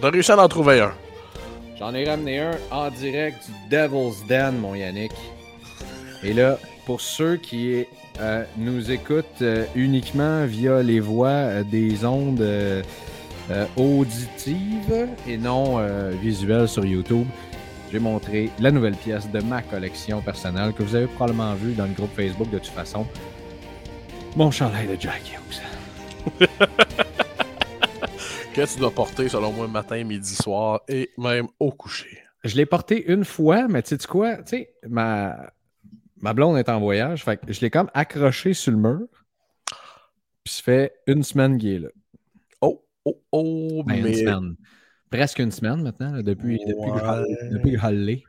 T'as réussi à en trouver un. J'en ai ramené un en direct du Devil's Den, mon Yannick. Et là, pour ceux qui euh, nous écoutent euh, uniquement via les voix euh, des ondes auditives et non visuelles sur YouTube, j'ai montré la nouvelle pièce de ma collection personnelle que vous avez probablement vu dans le groupe Facebook de toute façon. Mon chandail de Jack Hughes. Que tu dois porter, selon moi, matin, midi, soir et même au coucher. Je l'ai porté une fois, mais tu sais quoi? Tu sais, ma, ma blonde est en voyage, fait que je l'ai comme accroché sur le mur. Puis ça fait une semaine qu'il est là. Oh, oh, oh, Ben, mais. une semaine. Presque une semaine maintenant, là, depuis, depuis, que je- Ouais. depuis l'ai.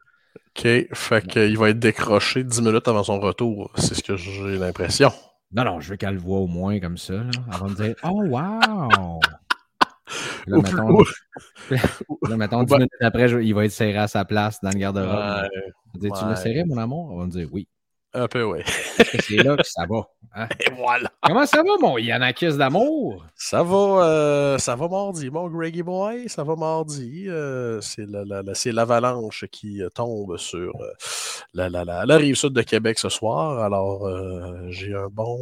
Ok, fait qu'il va être décroché 10 minutes avant son retour. C'est ce que j'ai l'impression. Non, non, je veux qu'elle le voit au moins comme ça, là, avant de dire Oh, wow! Là, mettons, plus- là, mettons ou 10 ben- minutes après, je- il va être serré à sa place dans le garde-robe. Ouais, Tu l'as serré, mon amour? On va me dire oui. un peu, oui. C'est là que ça va. hein? Et voilà. Comment ça va, mon Yanakis d'amour? Ça va, euh, ça va mardi, mon Greggy Boy. Ça va mardi. euh, c'est la- la- la- c'est l'avalanche qui euh, tombe sur euh, la, la, la, la rive sud de Québec ce soir. Alors, j'ai un bon.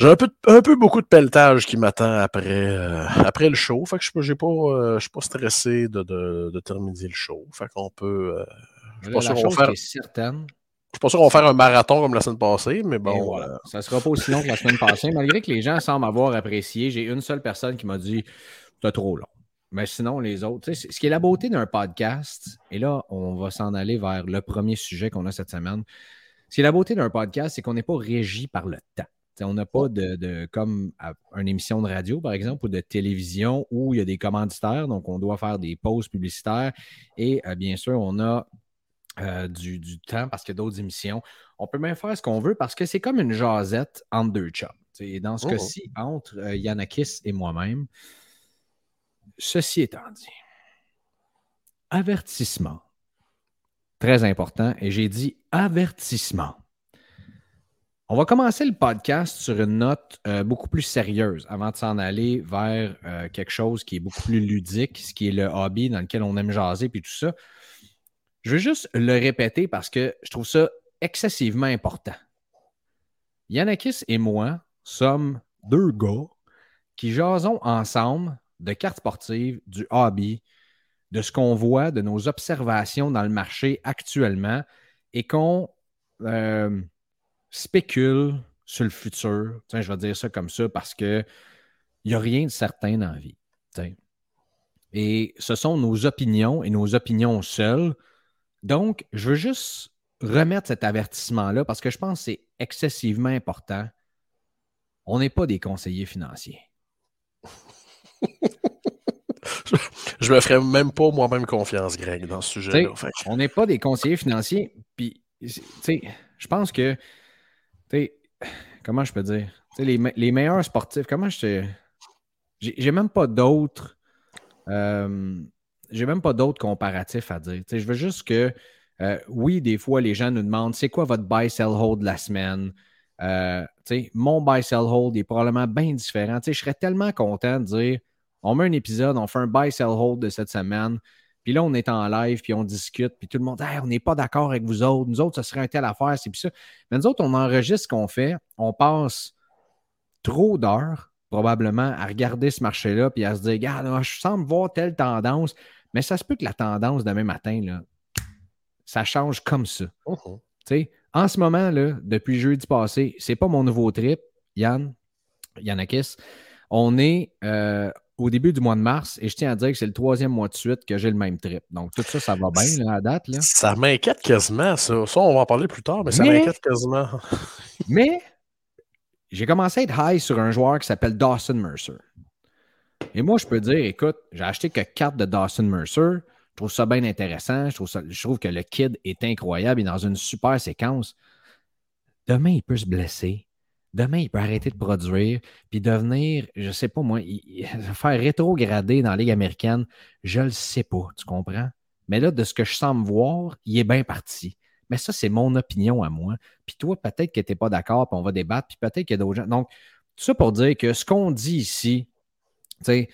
Euh, j'ai un peu, de- un peu beaucoup de pelletage qui m'attend après, euh, après le show. Fait que je pas, euh, suis pas stressé de, de, de terminer le show. Fait qu'on peut. euh, je suis pas Là, sûr la qu'on va faire- certaine, je qu'on va faire un marathon comme la semaine passée, mais bon. voilà. euh, Ça sera pas aussi long que la semaine passée, malgré que les gens semblent avoir apprécié. J'ai une seule personne qui m'a dit c'est trop long. Mais sinon, les autres, ce qui est la beauté d'un podcast, et là, on va s'en aller vers le premier sujet qu'on a cette semaine. Ce qui est la beauté d'un podcast, c'est qu'on n'est pas régi par le temps. On n'a pas de, de- comme une émission de radio, par exemple, ou de télévision où il y a des commanditaires, donc on doit faire des pauses publicitaires. Et euh, bien sûr, on a euh, du, du temps parce qu'il y a d'autres émissions. On peut même faire ce qu'on veut parce que c'est comme une jasette entre deux sais, Et dans ce Oh. cas-ci, entre euh, Yanakis et moi-même, ceci étant dit, avertissement. Très important. Et j'ai dit avertissement. On va commencer le podcast sur une note euh, beaucoup plus sérieuse avant de s'en aller vers euh, quelque chose qui est beaucoup plus ludique, ce qui est le hobby dans lequel on aime jaser puis tout ça. Je veux juste le répéter parce que je trouve ça excessivement important. Yanakis et moi sommes deux gars qui jasons ensemble de cartes sportives, du hobby, de ce qu'on voit, de nos observations dans le marché actuellement et qu'on euh, spécule sur le futur. Je vais dire ça comme ça parce que il n'y a rien de certain dans la vie. Et ce sont nos opinions et nos opinions seules. Donc, je veux juste remettre cet avertissement-là parce que je pense que c'est excessivement important. On n'est pas des conseillers financiers. je me ferais même pas moi-même confiance, Greg, dans ce sujet-là. On n'est pas des conseillers financiers. Puis, je pense que, tu sais, comment je peux dire? Les, les meilleurs sportifs, comment je te. J'ai même pas d'autres. euh, j'ai même pas d'autres comparatifs à dire. Je veux juste que, euh, oui, des fois, les gens nous demandent c'est quoi votre buy sell hold de la semaine? Euh, mon buy sell hold est probablement bien différent. Je serais tellement content de dire on met un épisode, on fait un buy sell hold de cette semaine, Puis là, on est en live, puis on discute, puis tout le monde dit on n'est pas d'accord avec vous autres. Nous autres, ça serait un tel affaire, c'est puis ça. Mais nous autres, on enregistre ce qu'on fait. On passe trop d'heures, probablement, à regarder ce marché-là, puis à se dire Regarde, je semble voir telle tendance. Mais ça se peut que la tendance demain matin, là, ça change comme ça. Mhm. En ce moment, là, depuis jeudi passé, c'est pas mon nouveau trip, Yann, Yannakis. On est euh, au début du mois de mars et je tiens à dire que c'est le troisième mois de suite que j'ai le même trip. Donc, tout ça, ça va bien là, à date. Là. Ça m'inquiète quasiment, ça. Ça, on va en parler plus tard, mais ça m'inquiète quasiment. mais j'ai commencé à être high sur un joueur qui s'appelle Dawson Mercer. Et moi, je peux dire, écoute, j'ai acheté que quatre de Dawson Mercer. Je trouve ça bien intéressant. Je trouve, ça, je trouve que le kid est incroyable. Il est dans une super séquence. Demain, il peut se blesser. Demain, il peut arrêter de produire, puis devenir, je ne sais pas moi, faire rétrograder dans la Ligue américaine. Je le sais pas, tu comprends? Mais là, de ce que je sens me voir, il est bien parti. Mais ça, c'est mon opinion à moi. Puis toi, peut-être que tu n'es pas d'accord, puis on va débattre, puis peut-être qu'il y a d'autres gens. Donc, tout ça pour dire que ce qu'on dit ici, tu sais,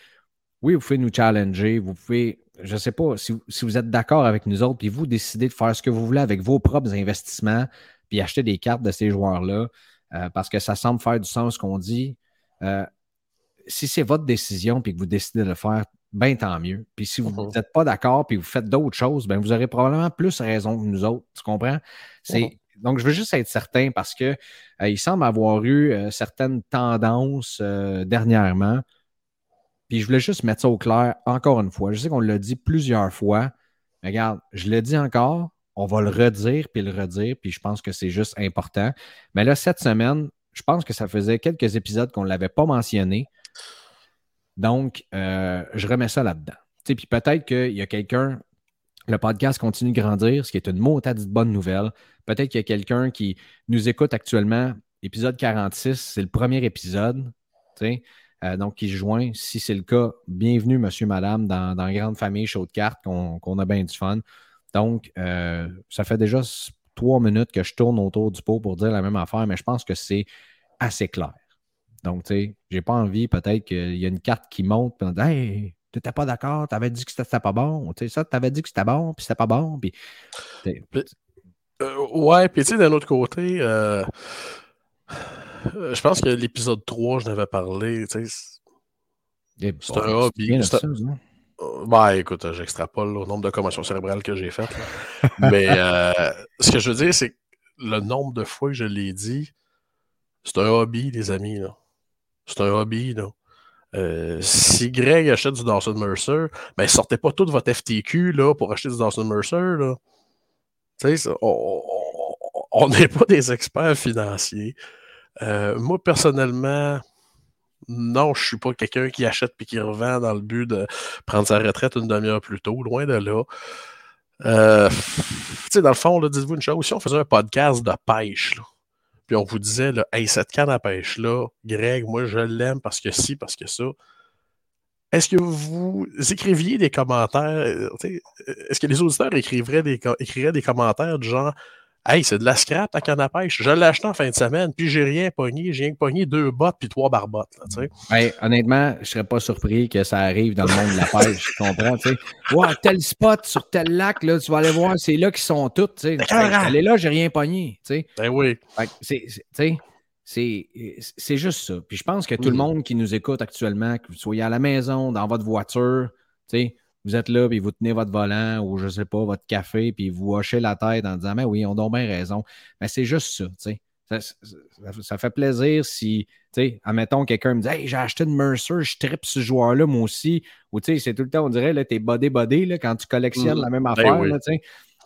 oui, vous pouvez nous challenger, vous pouvez je ne sais pas si, vous êtes d'accord avec nous autres, puis vous décidez de faire ce que vous voulez avec vos propres investissements, puis acheter des cartes de ces joueurs-là, euh, parce que ça semble faire du sens ce qu'on dit. Euh, si c'est votre décision, puis que vous décidez de le faire, bien tant mieux. Puis si vous n'êtes mhm. pas d'accord, puis vous faites d'autres choses, ben vous aurez probablement plus raison que nous autres. Tu comprends? C'est, mhm. Donc, je veux juste être certain parce qu'il euh, semble avoir eu certaines tendances dernièrement puis je voulais juste mettre ça au clair encore une fois. Je sais qu'on l'a dit plusieurs fois, mais regarde, je le dis encore, on va le redire puis le redire, puis je pense que c'est juste important. Mais là, cette semaine, je pense que ça faisait quelques épisodes qu'on ne l'avait pas mentionné. Donc, euh, je remets ça là-dedans. Puis peut-être qu'il y a quelqu'un, le podcast continue de grandir, ce qui est une de bonne nouvelle. Peut-être qu'il y a quelqu'un qui nous écoute actuellement. Épisode 46, c'est le premier épisode. Euh, donc, qui se joint. Si c'est le cas, bienvenue, monsieur, madame, dans, dans Grande Famille Show de cartes, qu'on a bien du fun. Donc, euh, ça fait déjà trois minutes que je tourne autour du pot pour dire la même affaire, mais je pense que c'est assez clair. Donc, tu sais, j'ai pas envie, peut-être qu'il y a une carte qui monte, puis on dit Hey, tu n'étais pas d'accord, tu avais dit que c'était pas bon. Tu sais, ça, tu avais dit que c'était bon, puis c'était pas bon. Puis, euh, ouais, puis tu sais, d'un autre côté, euh, je pense que l'épisode 3, je n'avais parlé. Tu sais, c'est un hobby. Euh, bah, écoute, j'extrapole au nombre de commotions cérébrales que j'ai faites. Mais euh, ce que je veux dire, c'est que le nombre de fois que je l'ai dit, c'est un hobby, les amis. C'est un hobby. Là. si Greg achète du Dawson Mercer, ben sortez pas tout votre FTQ là, pour acheter du Dawson Mercer. Là. on n'est pas des experts financiers. Euh, moi, personnellement, non, je suis pas quelqu'un qui achète puis qui revend dans le but de prendre sa retraite une demi-heure plus tôt, loin de là. Euh, dans le fond, dites-vous une chose, si on faisait un podcast de pêche, puis on vous disait, là, hey, cette canne à pêche-là, Greg, moi, je l'aime parce que si, parce que ça. Est-ce que vous écriviez des commentaires? Euh, est-ce que les auditeurs écriveraient des, écriraient des commentaires du genre Hey, c'est de la scrap ta canne à pêche. Je l'ai acheté en fin de semaine, puis j'ai rien pogné. J'ai rien pogné deux bottes puis trois barbottes. honnêtement, je serais pas surpris que ça arrive dans le monde de la pêche. tu comprends? Tu sais? tel spot sur tel lac, là, tu vas aller voir, c'est là qu'ils sont tous. Tu sais. là, j'ai rien pogné. Tu? Ben oui. C'est juste ça. Puis je pense que tout le monde qui nous écoute actuellement, que vous soyez à la maison, dans votre voiture, tu sais, vous êtes là, puis vous tenez votre volant ou je ne sais pas, votre café, puis vous hochez la tête en disant Mais oui, on a bien raison. Mais c'est juste ça, tu sais. Ça, fait plaisir si, tu sais, admettons, quelqu'un me dit Hey, j'ai acheté une Mercer, je tripe ce joueur-là, moi aussi. Ou, tu sais, c'est tout le temps, on dirait, là, t'es bodé-bodé, là, quand tu collectionnes mm. la même ben affaire, tu sais.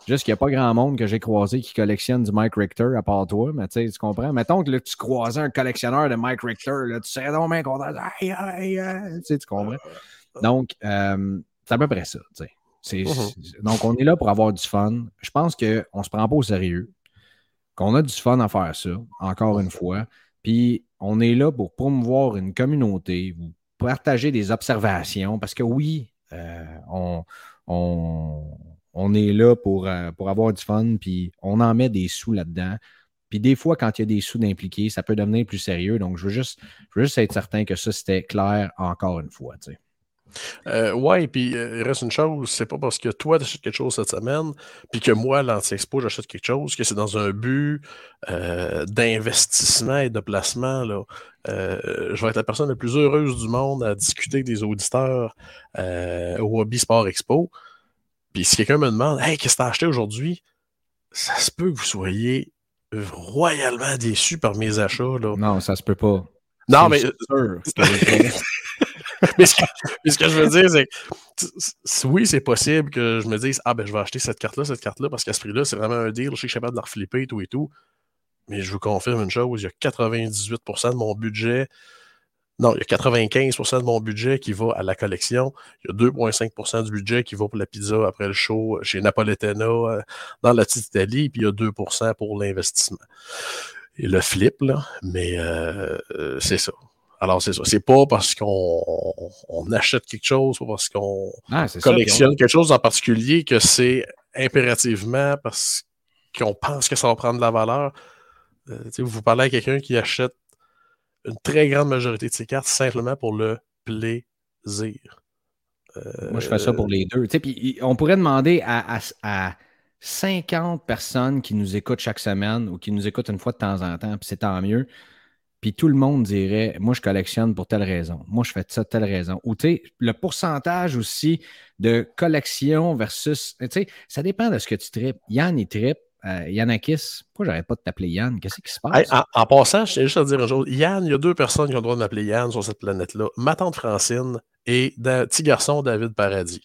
Juste qu'il n'y a pas grand monde que j'ai croisé qui collectionne du Mike Richter à part toi, mais tu sais, tu comprends? Mettons que là, tu croisais un collectionneur de Mike Richter, là, tu serais donc bien content. tu sais, tu comprends? Donc, euh, c'est à peu près ça. Mm-hmm. Donc, on est là pour avoir du fun. Je pense qu'on ne se prend pas au sérieux, qu'on a du fun à faire ça, encore une fois. Puis, on est là pour promouvoir une communauté, vous partager des observations, parce que oui, euh, on, on, est là pour, euh, pour avoir du fun, puis on en met des sous là-dedans. Puis des fois, quand il y a des sous d'impliqués, ça peut devenir plus sérieux. Donc, je veux juste, je veux juste être certain que ça, c'était clair encore une fois. Euh, ouais, puis euh, il reste une chose, c'est pas parce que toi, tu achètes quelque chose cette semaine, puis que moi, l'Anti-Expo, j'achète quelque chose, que c'est dans un but euh, d'investissement et de placement. Là. je vais être la personne la plus heureuse du monde à discuter avec des auditeurs au Hobby Sport Expo. Puis si quelqu'un me demande Hey, qu'est-ce que tu as acheté aujourd'hui? Ça se peut que vous soyez royalement déçu par mes achats. Là. Non, ça se peut pas. Non, mais. Sûr mais, ce que, je veux dire, c'est que oui, c'est possible que je me dise Ah, ben, je vais acheter cette carte-là, cette carte-là, parce qu'à ce prix-là, c'est vraiment un deal. Je sais que je suis capable de la reflipper, tout et tout. Mais je vous confirme une chose il y a 98% de mon budget. Non, il y a 95% de mon budget qui va à la collection. Il y a 2,5% du budget qui va pour la pizza après le show chez Napoletana euh, dans la petite Italie. Puis il y a 2% pour l'investissement. Et le flip, là. Mais euh, euh, c'est ça. Alors, c'est ça. C'est pas parce qu'on achète quelque chose, pas parce qu'on ah, collectionne quelque chose en particulier que c'est impérativement parce qu'on pense que ça va prendre de la valeur. Euh, vous parlez à quelqu'un qui achète une très grande majorité de ses cartes simplement pour le plaisir. Moi, je fais ça pour les deux. Puis, on pourrait demander à, à, 50 personnes qui nous écoutent chaque semaine ou qui nous écoutent une fois de temps en temps, puis c'est tant mieux puis tout le monde dirait Moi, je collectionne pour telle raison. Moi, je fais ça telle raison. Ou tu sais, le pourcentage aussi de collection versus. Tu sais, ça dépend de ce que tu tripes. Yann, il tripe. Euh, Yannakis, pourquoi j'arrête pas de t'appeler Yann? Qu'est-ce qui se passe? en, passant, je juste à dire une chose. Yann, il y a deux personnes qui ont le droit de m'appeler Yann sur cette planète-là. Ma tante Francine et petit garçon David Paradis.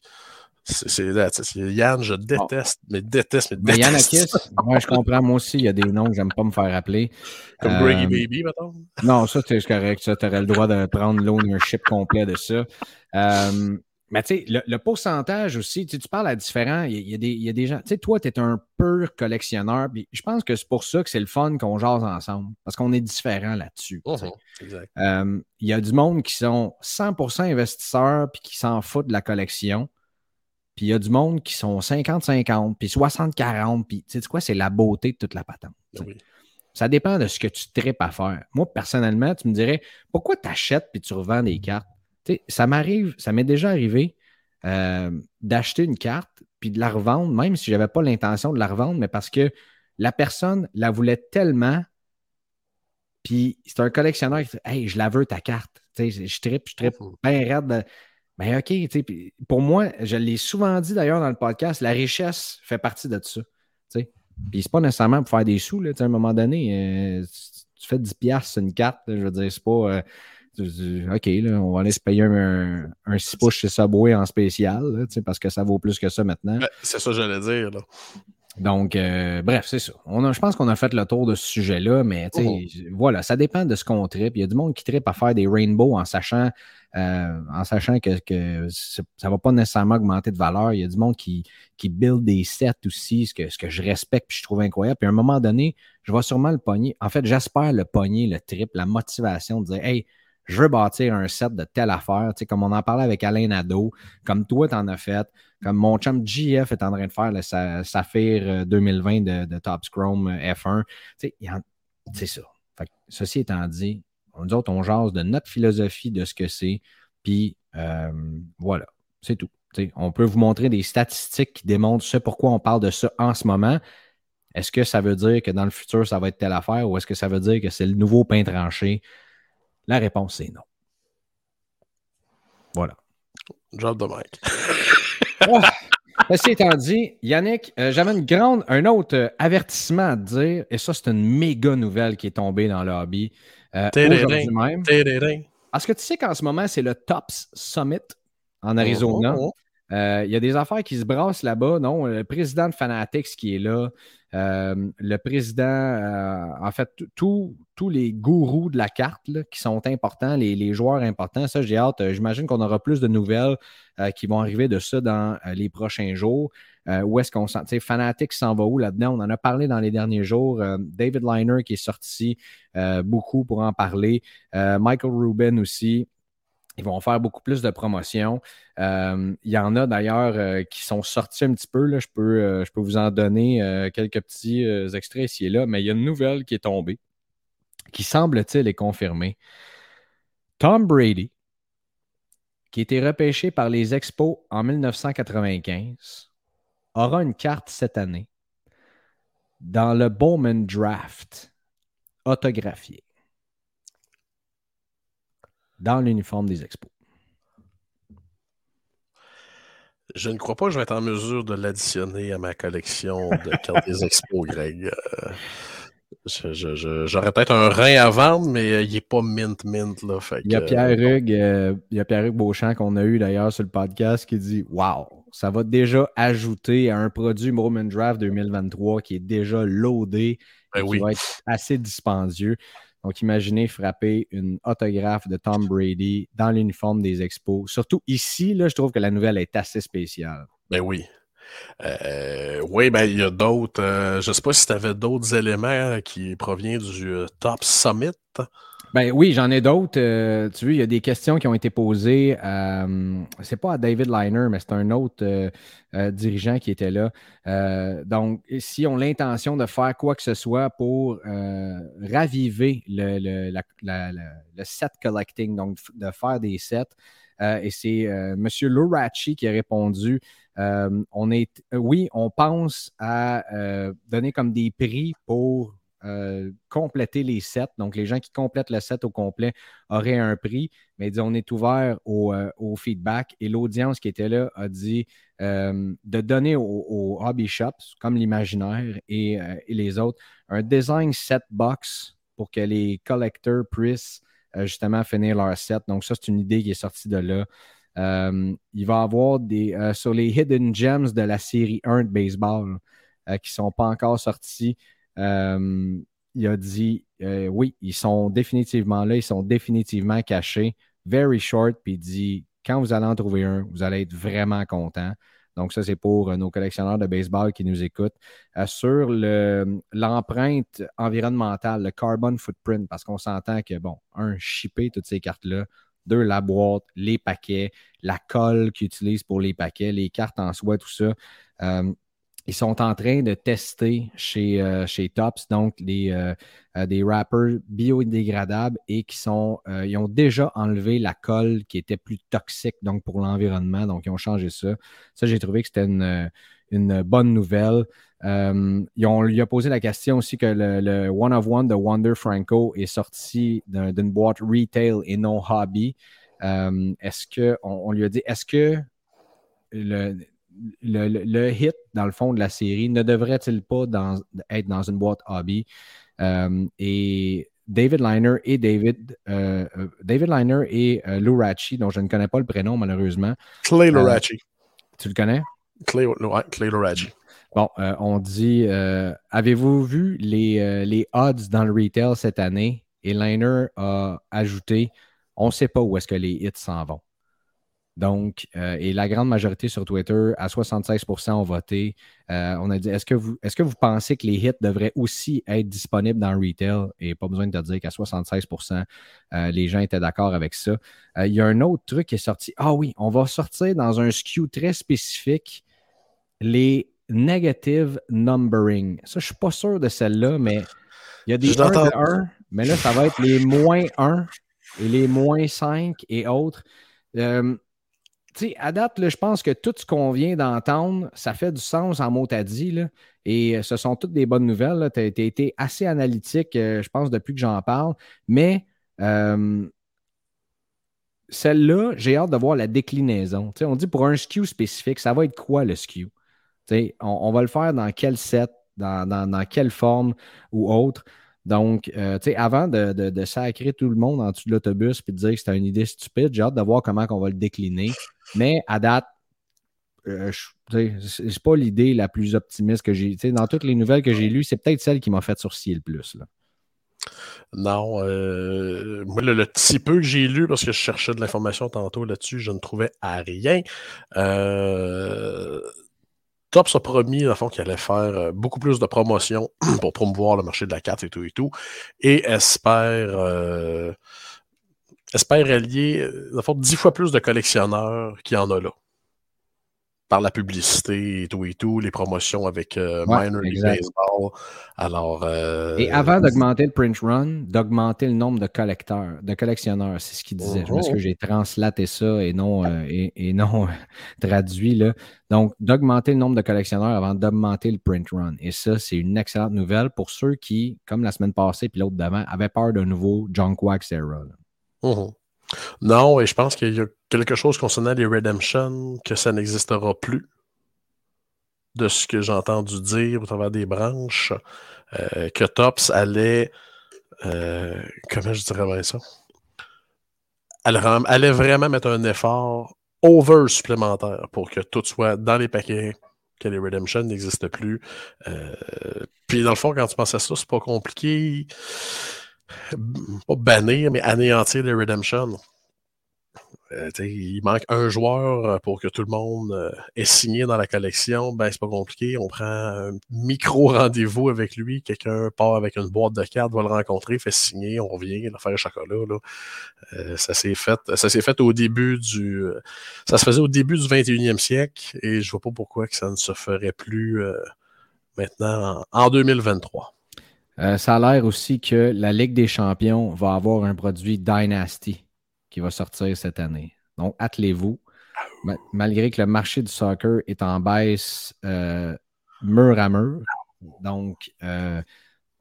C'est Yann, je déteste, mais déteste, mais déteste. Mais Yann moi je comprends, moi aussi, il y a des noms que j'aime pas me faire appeler. Comme Greggy euh, Baby, maintenant? Non, ça c'est correct, tu aurais le droit de prendre l'ownership complet de ça. Euh, mais tu sais, le, pourcentage aussi, tu parles à différents, il y, a des, il y a des gens, tu sais, toi, tu es un pur collectionneur, puis je pense que c'est pour ça que c'est le fun qu'on jase ensemble, parce qu'on est différents là-dessus. Exact. Euh, il y a du monde qui sont 100% investisseurs, puis qui s'en foutent de la collection. Puis il y a du monde qui sont 50-50, puis 60-40, puis tu sais quoi, c'est la beauté de toute la patente. Ben ça dépend de ce que tu tripes à faire. Moi, personnellement, tu me dirais, pourquoi tu achètes puis tu revends des cartes? ça m'arrive, ça m'est déjà arrivé euh, d'acheter une carte puis de la revendre, même si je n'avais pas l'intention de la revendre, mais parce que la personne la voulait tellement, puis c'est un collectionneur qui dit Hey, je la veux ta carte. je tripe, je tripe bien raide. Ben OK, pour moi, je l'ai souvent dit d'ailleurs dans le podcast, la richesse fait partie de ça. Puis c'est pas nécessairement pour faire des sous, là, à un moment donné, euh, tu, fais 10 piastres une carte, je veux dire, c'est pas... Euh, OK, là, on va aller se payer un, un 6 pouces chez Subway en spécial, parce que ça vaut plus que ça maintenant. Ben, c'est ça que j'allais dire. Là. Donc, euh, bref, c'est ça. On je pense qu'on a fait le tour de ce sujet-là, mais oh. voilà, ça dépend de ce qu'on tripe. Il y a du monde qui tripe à faire des rainbows en sachant, euh, en sachant que, ça ne va pas nécessairement augmenter de valeur. Il y a du monde qui, qui build des sets aussi, ce que, ce que je respecte et je trouve incroyable. Puis à un moment donné, je vais sûrement le pogner. En fait, j'espère le pogner, le trip, la motivation de dire Hey, je veux bâtir un set de telle affaire, tu sais, comme on en parlait avec Alain Nadeau, comme toi, tu en as fait, comme mon chum GF est en train de faire le Saphir 2020 euh, de, Top Chrome euh, F1. C'est ça. ceci étant dit, nous autres, on jase de notre philosophie de ce que c'est. Puis euh, voilà, c'est tout. on peut vous montrer des statistiques qui démontrent ce pourquoi on parle de ça en ce moment. Est-ce que ça veut dire que dans le futur, ça va être telle affaire ou est-ce que ça veut dire que c'est le nouveau pain tranché? La réponse est non. Voilà. Job de Mike. Ceci étant dit, Yannick, euh, j'avais une grande, un autre euh, avertissement à te dire, et ça, c'est une méga nouvelle qui est tombée dans le hobby euh, aujourd'hui même. Est-ce que tu sais qu'en ce moment, c'est le TOPS Summit en Arizona? Oh, oh, oh. Il y a des affaires qui se brassent là-bas, non? Le président de Fanatics qui est là, le président, en fait, tous les gourous de la carte qui sont importants, les, joueurs importants. Ça, j'ai hâte. J'imagine qu'on aura plus de nouvelles qui vont arriver de ça dans les prochains jours. où est-ce qu'on sent? Fanatics s'en va où là-dedans? On en a parlé dans les derniers jours. David Liner qui est sorti beaucoup pour en parler. Michael Rubin aussi. Ils vont faire beaucoup plus de promotions. Euh, il y en a d'ailleurs euh, qui sont sortis un petit peu. Là. Je, peux, euh, je peux vous en donner quelques petits extraits ici et là, mais il y a une nouvelle qui est tombée qui semble-t-il est confirmée. Tom Brady qui a été repêché par les Expos en 1995 aura une carte cette année dans le Bowman Draft autographié dans l'uniforme des Expos. Je ne crois pas que je vais être en mesure de l'additionner à ma collection de cartes des expos, Greg. Euh, j'aurais peut-être un rein à vendre, mais euh, il n'est pas mint mint. Là, il y a Pierre Hug, euh, il y a Pierre Beauchamp qu'on a eu d'ailleurs sur le podcast qui dit Wow, ça va déjà ajouter à un produit Moment Draft 2023 qui est déjà loadé ben qui va être assez dispendieux. Donc, imaginez frapper une autographe de Tom Brady dans l'uniforme des Expos. Surtout ici, là, je trouve que la nouvelle est assez spéciale. Ben oui. Euh, oui, ben il y a d'autres. Euh, je ne sais pas si tu avais d'autres éléments qui proviennent du euh, Top Summit. Ben oui, j'en ai d'autres. Euh, tu vois, il y a des questions qui ont été posées. Euh, c'est pas à David Liner, mais c'est un autre euh, dirigeant qui était là. donc, si on l'intention de faire quoi que ce soit pour raviver le, set collecting, donc de faire des sets, et c'est M. Lurachi qui a répondu on est, oui, on pense à donner comme des prix pour euh, compléter les sets. Donc, les gens qui complètent le set au complet auraient un prix, mais on est ouvert euh, au, feedback et l'audience qui était là a dit euh, de donner aux, hobby shops, comme l'imaginaire et, les autres, un design set box pour que les collectors puissent justement finir leur set. Donc, ça, c'est une idée qui est sortie de là. il va y avoir des sur les hidden gems de la série 1 de baseball qui ne sont pas encore sortis. Euh, il a dit euh, oui, ils sont définitivement là, ils sont définitivement cachés. Very short, puis il dit quand vous allez en trouver un, vous allez être vraiment content. Donc, ça, c'est pour euh, nos collectionneurs de baseball qui nous écoutent. sur l'empreinte environnementale, le carbon footprint, parce qu'on s'entend que, bon, un, shipper toutes ces cartes-là, deux, la boîte, les paquets, la colle qu'ils utilisent pour les paquets, les cartes en soi, tout ça ils sont en train de tester chez, euh, chez Tops, donc euh, euh, des wrappers biodégradables et qui sont, ils ont déjà enlevé la colle qui était plus toxique donc pour l'environnement, donc ils ont changé ça. Ça, j'ai trouvé que c'était une, bonne nouvelle. ils ont, lui a posé la question aussi que le, One of One de Wonder Franco est sorti d'une boîte retail et non hobby. est-ce que on, lui a dit est-ce que le, le, hit, dans le fond, de la série ne devrait-il pas être dans une boîte hobby? Euh, et David Liner et David, euh, euh, David Liner et Lou Ratchi, dont je ne connais pas le prénom malheureusement. Clay Lurachi. tu le connais? Clay, Clay Lurachi. Bon, on dit Avez-vous vu les, les odds dans le retail cette année? Et Liner a ajouté On ne sait pas où est-ce que les hits s'en vont. Donc, euh, et la grande majorité sur Twitter, à 76% ont voté. Euh, on a dit est-ce que, vous, est-ce que vous pensez que les hits devraient aussi être disponibles dans le retail? Et pas besoin de te dire qu'à 76% euh, les gens étaient d'accord avec ça. Il y a un autre truc qui est sorti. Ah oui, on va sortir dans un SKU très spécifique les negative numbering. Ça, je ne suis pas sûr de celle-là, mais il y a des 1 de 1, mais là, ça va être les moins 1 et les moins 5 et autres à date, je pense que tout ce qu'on vient d'entendre, ça fait du sens en mot à dit. et euh, ce sont toutes des bonnes nouvelles. Tu as, été assez analytique, euh, je pense, depuis que j'en parle. Mais euh, celle-là, j'ai hâte de voir la déclinaison. on dit pour un SKU spécifique, ça va être quoi le SKU? On, on, va le faire dans quel set, dans quelle forme ou autre? Donc, avant de, sacrer tout le monde en dessous de l'autobus et de dire que c'était une idée stupide, j'ai hâte de voir comment on va le décliner. Mais à date, euh, c'est pas l'idée la plus optimiste que j'ai. Dans toutes les nouvelles que j'ai lues, c'est peut-être celle qui m'a fait sourciller le plus. Non, euh, moi, le, petit peu que j'ai lu, parce que je cherchais de l'information tantôt là-dessus, je ne trouvais à rien. Euh, Tops a promis, fond, qu'il allait faire euh, beaucoup plus de promotion pour promouvoir le marché de la carte et tout et tout, et espère, euh, espère allier, euh, dix fois plus de collectionneurs qu'il y en a là. Par la publicité et tout et tout, les promotions avec Minor League Baseball Alors, euh, Et avant d'augmenter le print run, d'augmenter le nombre de collecteurs, de collectionneurs, c'est ce qu'il disait. Je pense que j'ai translaté ça et non, euh, et, non traduit. Là. Donc, d'augmenter le nombre de collectionneurs avant d'augmenter le print run. Et ça, c'est une excellente nouvelle pour ceux qui, comme la semaine passée puis l'autre d'avant, avaient peur d'un nouveau Junk Wax era. Mhm. Non, et je pense qu'il y a quelque chose concernant les Redemption que ça n'existera plus. De ce que j'ai entendu dire au travers des branches, euh, que Tops allait. Euh, comment je dirais bien ça? Elle allait vraiment mettre un effort over supplémentaire pour que tout soit dans les paquets, que les Redemption n'existent plus. Euh, puis dans le fond, quand tu penses à ça, c'est pas compliqué pas bannir, mais anéantir les Redemption. Euh, il manque un joueur euh, pour que tout le monde euh, ait signé dans la collection. Ben, c'est pas compliqué. On prend un micro rendez-vous avec lui. Quelqu'un part avec une boîte de cartes, va le rencontrer, fait signer, on revient, l'affaire chocolat. Là. ça s'est fait. Ça s'est fait au début du. ça se faisait au début du 21e siècle et je vois pas pourquoi ça ne se ferait plus maintenant en 2023. Euh, ça a l'air aussi que la Ligue des champions va avoir un produit Dynasty qui va sortir cette année. Donc, attelez-vous. malgré que le marché du soccer est en baisse euh, mur à mur. Donc, euh,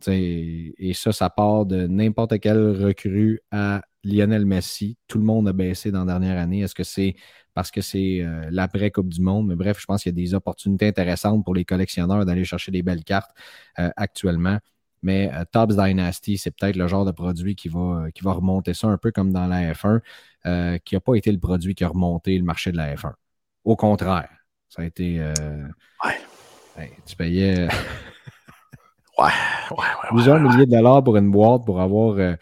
et ça, ça part de n'importe quel recrue à Lionel Messi. Tout le monde a baissé dans la dernière année. Est-ce que c'est parce que c'est l'après-Coupe du Monde? Mais bref, je pense qu'il y a des opportunités intéressantes pour les collectionneurs d'aller chercher des belles cartes actuellement. Mais euh, Tops Dynasty, c'est peut-être le genre de produit qui va, qui va remonter ça un peu comme dans la F1, euh, qui n'a pas été le produit qui a remonté le marché de la F1. Au contraire, ça a été. Euh, ouais. tu payais. ouais, ouais, ouais. Plusieurs milliers de dollars pour une boîte pour avoir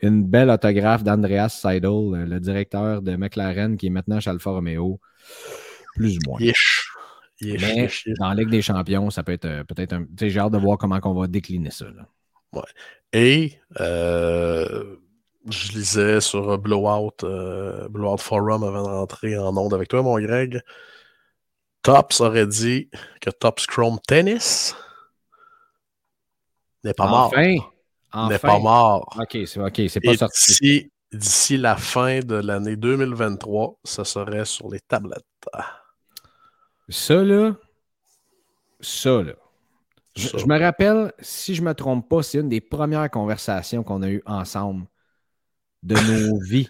une belle autographe d'Andreas Seidel, le directeur de McLaren qui est maintenant chez Alfa Romeo. Plus ou moins. Mais dans la Ligue des Champions, ça peut être euh, peut-être un. J'ai hâte de voir comment on va décliner ça. Ouais. Et euh, je lisais sur Blowout, euh, Blowout Forum avant de rentrer en onde avec toi, mon Greg. Tops aurait dit que Tops Chrome Tennis n'est pas mort. Enfin! N'est pas mort. OK, c'est ok, c'est pas sorti. D'ici la fin de l'année 2023, ça serait sur les tablettes. Ça, là, ça, là. Je, me rappelle, si je ne me trompe pas, c'est une des premières conversations qu'on a eues ensemble de nos vies.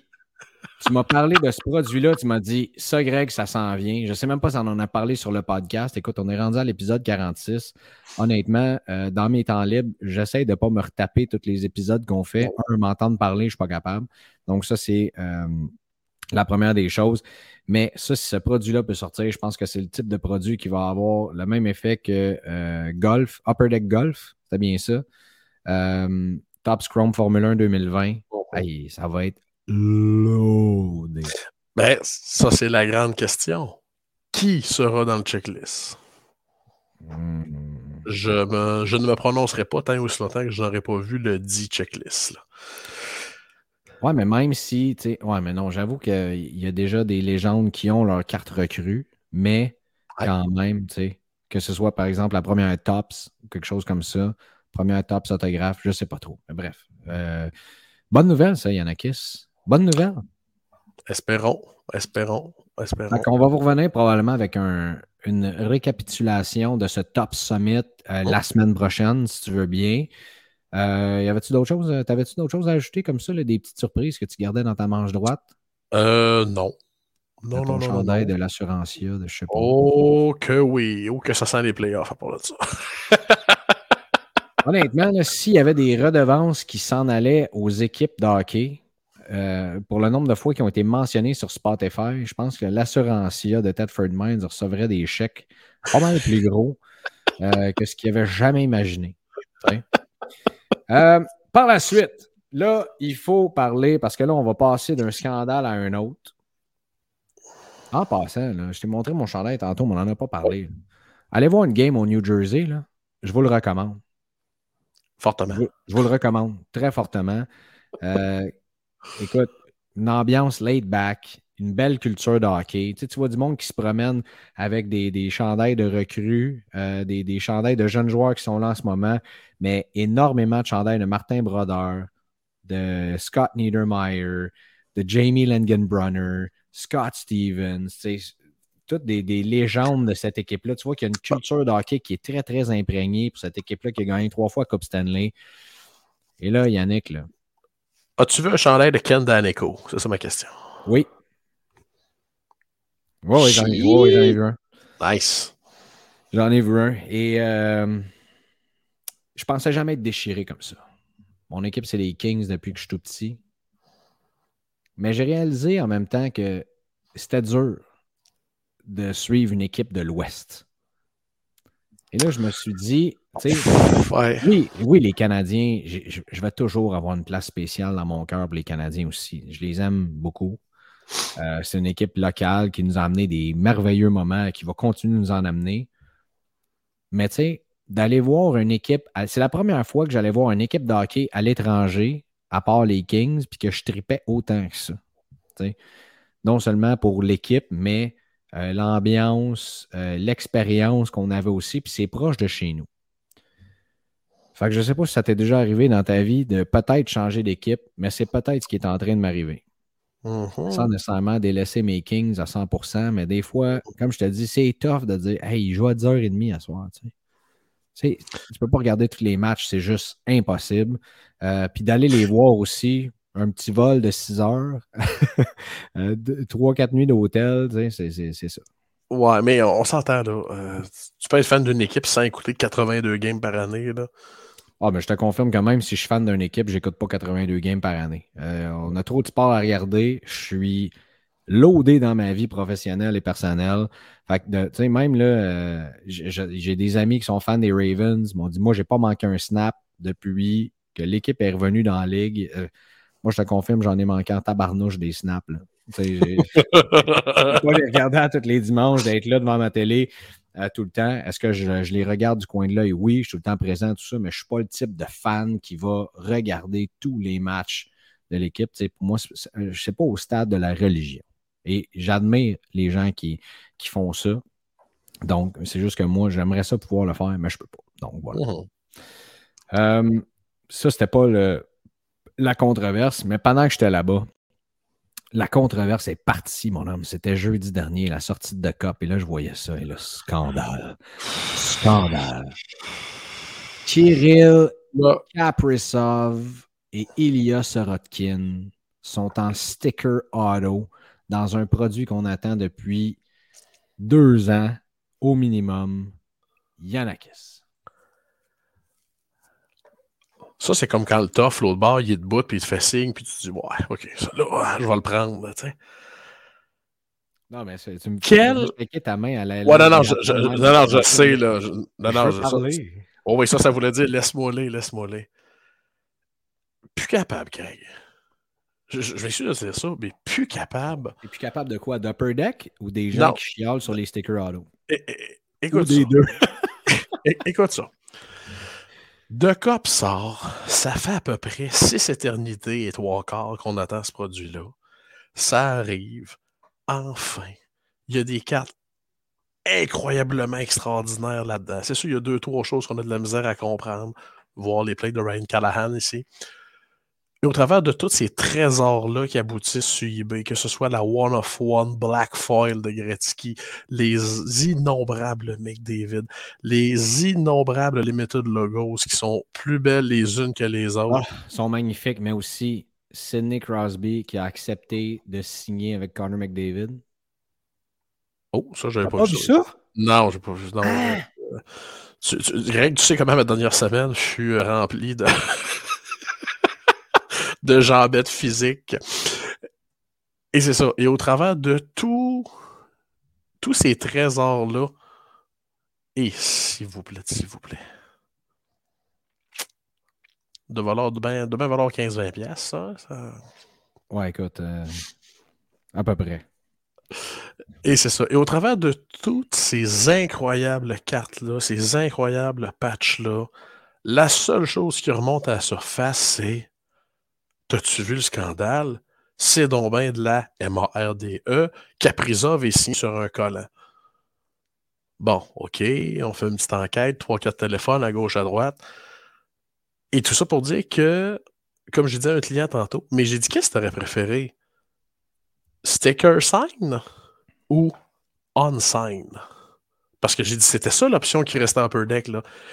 Tu m'as parlé de ce produit-là, tu m'as dit ça, Greg, ça s'en vient. Je ne sais même pas si on en a parlé sur le podcast. Écoute, on est rendu à l'épisode 46. Honnêtement, euh, dans mes temps libres, j'essaie de ne pas me retaper tous les épisodes qu'on fait. Un, m'entendre parler, je ne suis pas capable. Donc, ça, c'est euh, la première des choses. Mais ça, si ce produit-là peut sortir, je pense que c'est le type de produit qui va avoir le même effet que euh, Golf, Upper Deck Golf, c'est bien ça. Euh, Top Scrum Formule 1 2020. ça va être loadé. Ben, ça, c'est la grande question. Qui sera dans le checklist? Hmm. Je, je, ne me prononcerai pas tant ou aussi longtemps que je n'aurai pas vu le dit checklist. Là. Ouais, mais même si, tu sais, ouais, mais non, j'avoue qu'il y a déjà des légendes qui ont leur carte recrue, mais quand même, tu sais, que ce soit par exemple la première Tops, quelque chose comme ça, première Tops autographe, je sais pas trop. Mais bref. Euh, bonne nouvelle, ça, Yanakis. Bonne nouvelle. Espérons, espérons, espérons. on va vous revenir probablement avec une récapitulation de ce Top Summit euh, la oh. semaine prochaine, si tu veux bien. Euh, y avait-tu d'autres choses? Euh, t'avais-tu d'autres choses à ajouter comme ça, des petites surprises que tu gardais dans ta manche droite? Euh, non. Non, non, non, non, de l'assurancia, de je sais pas. Oh, que oui. Oh, que ça sent les playoffs à part de ça. Honnêtement, s'il y avait des redevances qui s'en allaient aux équipes de hockey, euh, pour le nombre de fois qui ont été mentionnées sur Spotify, je pense que l'assurancia de Tedford Mines recevrait des chèques pas mal plus gros que ce qu'il avait jamais imaginé. Euh, par la suite, là, il faut parler parce que là, on va passer d'un scandale à un autre. En passant, je t'ai montré mon chandail tantôt, mais on n'en a pas parlé. Allez voir une game au New Jersey, là. je vous le recommande. Fortement. Je, vous le recommande très fortement. Euh, écoute, une ambiance laid back. Une belle culture de hockey. Tu, vois du monde qui se promène avec des, des chandails de recrues, euh, des, des, chandails de jeunes joueurs qui sont là en ce moment, mais énormément de chandails de Martin Brodeur, de Scott Niedermeyer, de Jamie Langenbrunner, Scott Stevens, toutes des, des, légendes de cette équipe-là. Tu vois qu'il y a une culture de hockey qui est très, très imprégnée pour cette équipe-là qui a gagné trois fois Coupe Stanley. Et là, Yannick, là. As-tu vu un chandail de Ken Danico? C'est ça ma question. Oui. Oui, j'en ai, vu un. Nice. J'en ai vu un. Et euh, je pensais jamais être déchiré comme ça. Mon équipe, c'est les Kings depuis que je suis tout petit. Mais j'ai réalisé en même temps que c'était dur de suivre une équipe de l'Ouest. Et là, je me suis dit, oui, oui, les Canadiens, je, vais toujours avoir une place spéciale dans mon cœur pour les Canadiens aussi. Je les aime beaucoup. Euh, c'est une équipe locale qui nous a amené des merveilleux moments et qui va continuer de nous en amener. Mais tu sais, d'aller voir une équipe, c'est la première fois que j'allais voir une équipe de à l'étranger, à part les Kings, puis que je tripais autant que ça. Non seulement pour l'équipe, mais euh, l'ambiance, euh, l'expérience qu'on avait aussi, puis c'est proche de chez nous. Fait que je ne sais pas si ça t'est déjà arrivé dans ta vie de peut-être changer d'équipe, mais c'est peut-être ce qui est en train de m'arriver. Mm-hmm. Sans nécessairement délaisser mes Kings à 100%, mais des fois, comme je te dis, c'est tough de dire Hey, il joue à 10h30 à soir. Tu sais. Tu peux pas regarder tous les matchs, c'est juste impossible. Euh, puis d'aller les voir aussi, un petit vol de 6 heures, 3-4 euh, nuits d'hôtel, c'est ça. Ouais, mais on, s'entend là. Euh, tu peux être fan d'une équipe sans écouter 82 games par année. Là. Ah, ben, je te confirme que même si je suis fan d'une équipe, j'écoute pas 82 games par année. Euh, on a trop de sport à regarder. Je suis loadé dans ma vie professionnelle et personnelle. Fait que, tu sais, même là, j'ai des amis qui sont fans des Ravens. Ils m'ont dit, moi, j'ai pas manqué un snap depuis que l'équipe est revenue dans la ligue. Moi, je te confirme, j'en ai manqué en tabarnouche des snaps. Je pas les regarder à tous les dimanches, d'être là devant ma télé euh, tout le temps. Est-ce que je, les regarde du coin de l'œil? Oui, je suis tout le temps présent, tout ça, mais je ne suis pas le type de fan qui va regarder tous les matchs de l'équipe. Pour moi, je ne suis pas au stade de la religion. Et j'admire les gens qui, qui font ça. Donc, c'est juste que moi, j'aimerais ça pouvoir le faire, mais je ne peux pas. Donc, voilà. Mmh. Euh, ça, c'était pas le, la controverse, mais pendant que j'étais là-bas, la controverse est partie, mon homme. C'était jeudi dernier, la sortie de Cop, et là, je voyais ça, et là, scandale. Scandale. Kirill Kaprizov et Ilya Sorotkin sont en sticker auto dans un produit qu'on attend depuis deux ans au minimum. Yanakis. Ça, c'est comme quand le tough, l'autre bord, il est debout, puis il te fait signe, puis tu te dis, ouais, ok, ça là, je vais le prendre, tu sais. Non, mais tu me Quel... ta main à la. Ouais, non, non, je, je, non, non, je sais, là. non, non, je, ça, oh, oui, ça, ça voulait dire laisse-moi aller, laisse-moi aller. Plus capable, Craig. Je, je, vais essayer de dire ça, mais plus capable. Et plus capable de quoi D'upper deck ou des gens qui chialent sur les stickers auto Écoute ou des deux. écoute ça. De Cop sort, ça fait à peu près six éternités et trois quarts qu'on attend ce produit-là. Ça arrive, enfin. Il y a des cartes incroyablement extraordinaires là-dedans. C'est sûr, il y a deux, trois choses qu'on a de la misère à comprendre. Voir les plays de Ryan Callahan ici. Et au travers de tous ces trésors-là qui aboutissent sur eBay, que ce soit la One of One Black Foil de Gretzky, les innombrables McDavid, les innombrables Limited Logos qui sont plus belles les unes que les autres. Ah, sont magnifiques, mais aussi Sidney Crosby qui a accepté de signer avec Connor McDavid. Oh, ça, j'avais pas, pas vu ça. Non, j'ai pas vu. Non, ah! tu, tu sais comment ma dernière semaine, je suis rempli de. de jambettes physiques. Et c'est ça. Et au travers de tout, tous ces trésors-là, et s'il vous plaît, s'il vous plaît, de valeur de bien, de valeur 15-20 pièces, ça, ça, Ouais, écoute, euh, à peu près. Et c'est ça. Et au travers de toutes ces incroyables cartes-là, ces incroyables patchs-là, la seule chose qui remonte à la surface, c'est T'as-tu vu le scandale? C'est donc bien de la M-A-R-D-E. Caprizov est signé sur un collant. Bon, OK, on fait une petite enquête, trois, quatre téléphones à gauche, à droite. Et tout ça pour dire que, comme j'ai dit à un client tantôt, mais j'ai dit qu'est-ce que tu aurais préféré? Sticker sign ou on sign? Parce que j'ai dit c'était ça l'option qui restait en Upper Deck.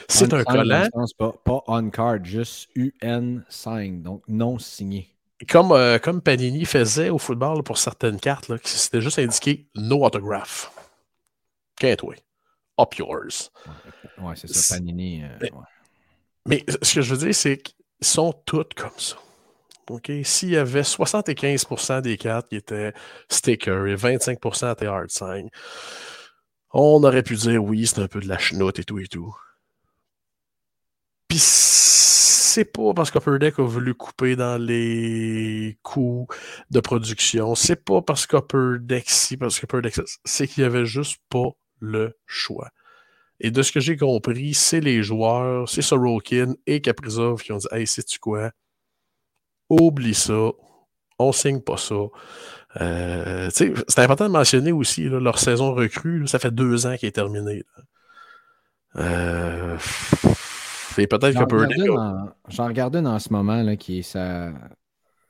C'est un collant. Pas, pas on card, juste UN sign, donc non signé. Comme, euh, comme Panini faisait au football pour certaines cartes, c'était juste indiqué no autograph. Can't wait. Up yours. Ouais, c'est ça, Panini. Euh, mais, ce que je veux dire, c'est qu'ils sont toutes comme ça. S'il y avait 75% des cartes qui étaient sticker et 25% étaient hard sign, on aurait pu dire oui, c'est un peu de la chenoute et tout et tout. Puis c'est pas parce qu'Upper Deck a voulu couper dans les coûts de production. C'est pas parce qu'Upper Deck si, parce qu'Upper Deck c'est qu'il y avait juste pas le choix. Et de ce que j'ai compris, c'est les joueurs, c'est Sorokin et Caprizov qui ont dit Hey, sais-tu quoi? Oublie ça. On signe pas ça. Euh, c'est important de mentionner aussi leur saison recrue. ça fait deux ans qu'elle est terminée. Euh, et peut-être J'en regarde une en ce moment là, qui est sa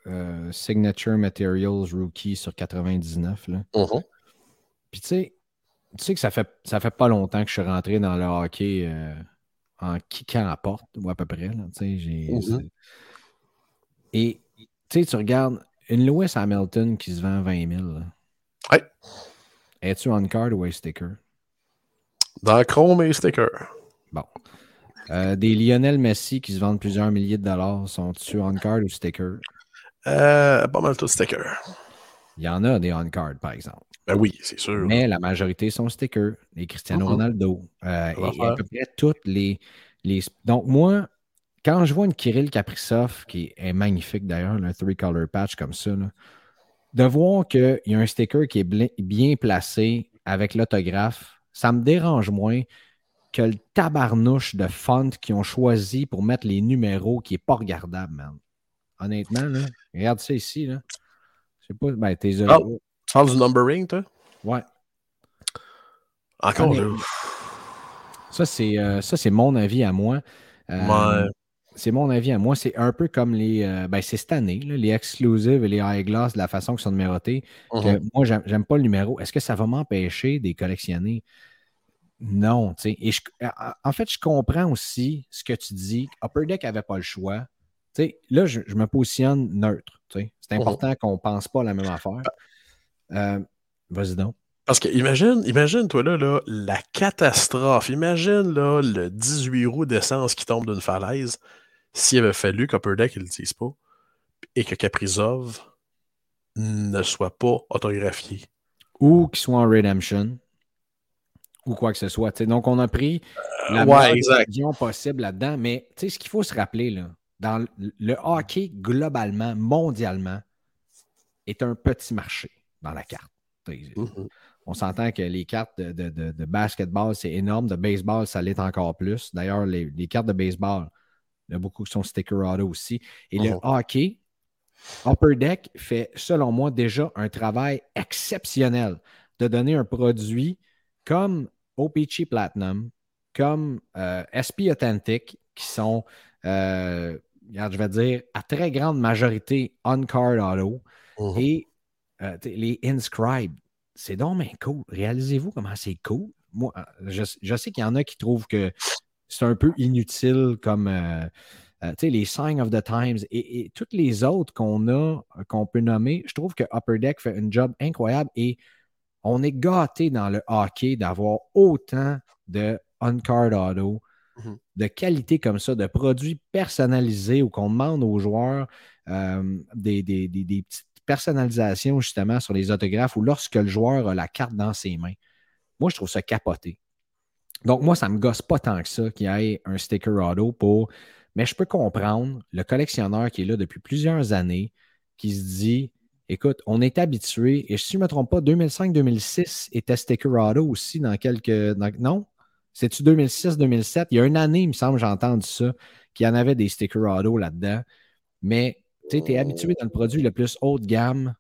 euh, Signature Materials Rookie sur 99. Là. Uh-huh. Puis tu sais, tu sais que ça fait, ça fait pas longtemps que je suis rentré dans le hockey en kickant à porte, ou à peu près. Là, uh-huh. Et tu sais, tu regardes une Lewis Hamilton qui se vend 20 000. Oui. Es-tu on card ou un sticker? Dans Chrome et sticker. Bon. Euh, des Lionel Messi qui se vendent plusieurs milliers de dollars, sont-tu on card ou sticker? Euh, pas mal tout sticker. Il y en a des on card, par exemple. Ben oui, c'est sûr. Mais la majorité sont stickers. Les Cristiano mm-hmm. Ronaldo. Euh, et, à peu près toutes les, les. Donc, moi, quand je vois une Kirill Kaprizov, qui est magnifique d'ailleurs, un three-color patch comme ça, de voir qu'il y a un sticker qui est bien placé avec l'autographe, ça me dérange moins que le tabarnouche de font qu'ils ont choisi pour mettre les numéros qui n'est pas regardable, man. Honnêtement, là, regarde ça ici. Là. Je sais pas, ben, tes oh, Tu parles du numbering, toi? Ouais. Encore, Ça, c'est euh, ça, c'est mon avis à moi. Euh, c'est mon avis à moi. C'est un peu comme les. Euh, ben, c'est cette année, les exclusives et les high glass de la façon qu'ils sont numérotés. Uh-huh. moi, j'aime pas le numéro. Est-ce que ça va m'empêcher de les collectionner? Non, tu sais. Et en fait, je comprends aussi ce que tu dis. Upper Deck n'avait pas le choix. Tu sais, là, je, me positionne neutre. C'est uh-huh. important qu'on ne pense pas à la même affaire. Euh, vas-y donc. Parce que imagine, imagine toi là, là, la catastrophe. Imagine là, le 18 roues d'essence qui tombe d'une falaise s'il avait fallu qu'Upper Deck ne le dise pas et que Caprizov ne soit pas autographié. Ou qu'il soit en Redemption ou quoi que ce soit. donc, on a pris euh, la meilleure possible là-dedans, mais ce qu'il faut se rappeler, là, dans le hockey, globalement, mondialement, est un petit marché dans la carte. Mm-hmm. On s'entend que les cartes de, basketball, c'est énorme. De baseball, ça l'est encore plus. D'ailleurs, les, cartes de baseball, il y a beaucoup qui sont sticker auto aussi. Et le uh-huh. hockey, Upper Deck fait, selon moi, déjà un travail exceptionnel de donner un produit comme OPC Platinum, comme euh, SP Authentic, qui sont, euh, je vais dire, à très grande majorité on-card auto, uh-huh. et euh, les Inscribed. C'est donc cool. Réalisez-vous comment c'est cool? Moi, je, sais qu'il y en a qui trouvent que c'est un peu inutile comme euh, euh, les Signs of the Times et, et toutes les autres qu'on a, qu'on peut nommer. Je trouve que Upper Deck fait un job incroyable et on est gâté dans le hockey d'avoir autant de on-card auto, mm-hmm. de qualité comme ça, de produits personnalisés où qu'on demande aux joueurs euh, des, des, des, petites personnalisation justement sur les autographes ou lorsque le joueur a la carte dans ses mains. Moi, je trouve ça capoté. Donc, moi, ça ne me gosse pas tant que ça qu'il y ait un sticker auto pour. Mais je peux comprendre le collectionneur qui est là depuis plusieurs années, qui se dit écoute, on est habitué, et si je ne me trompe pas, 2005-2006 était sticker auto aussi dans quelques. non? C'est-tu 2006-2007? Il y a une année, il me semble, j'ai entendu ça, qu'il y en avait des sticker auto là-dedans. Mais Tu es habitué dans le produit le plus haut de gamme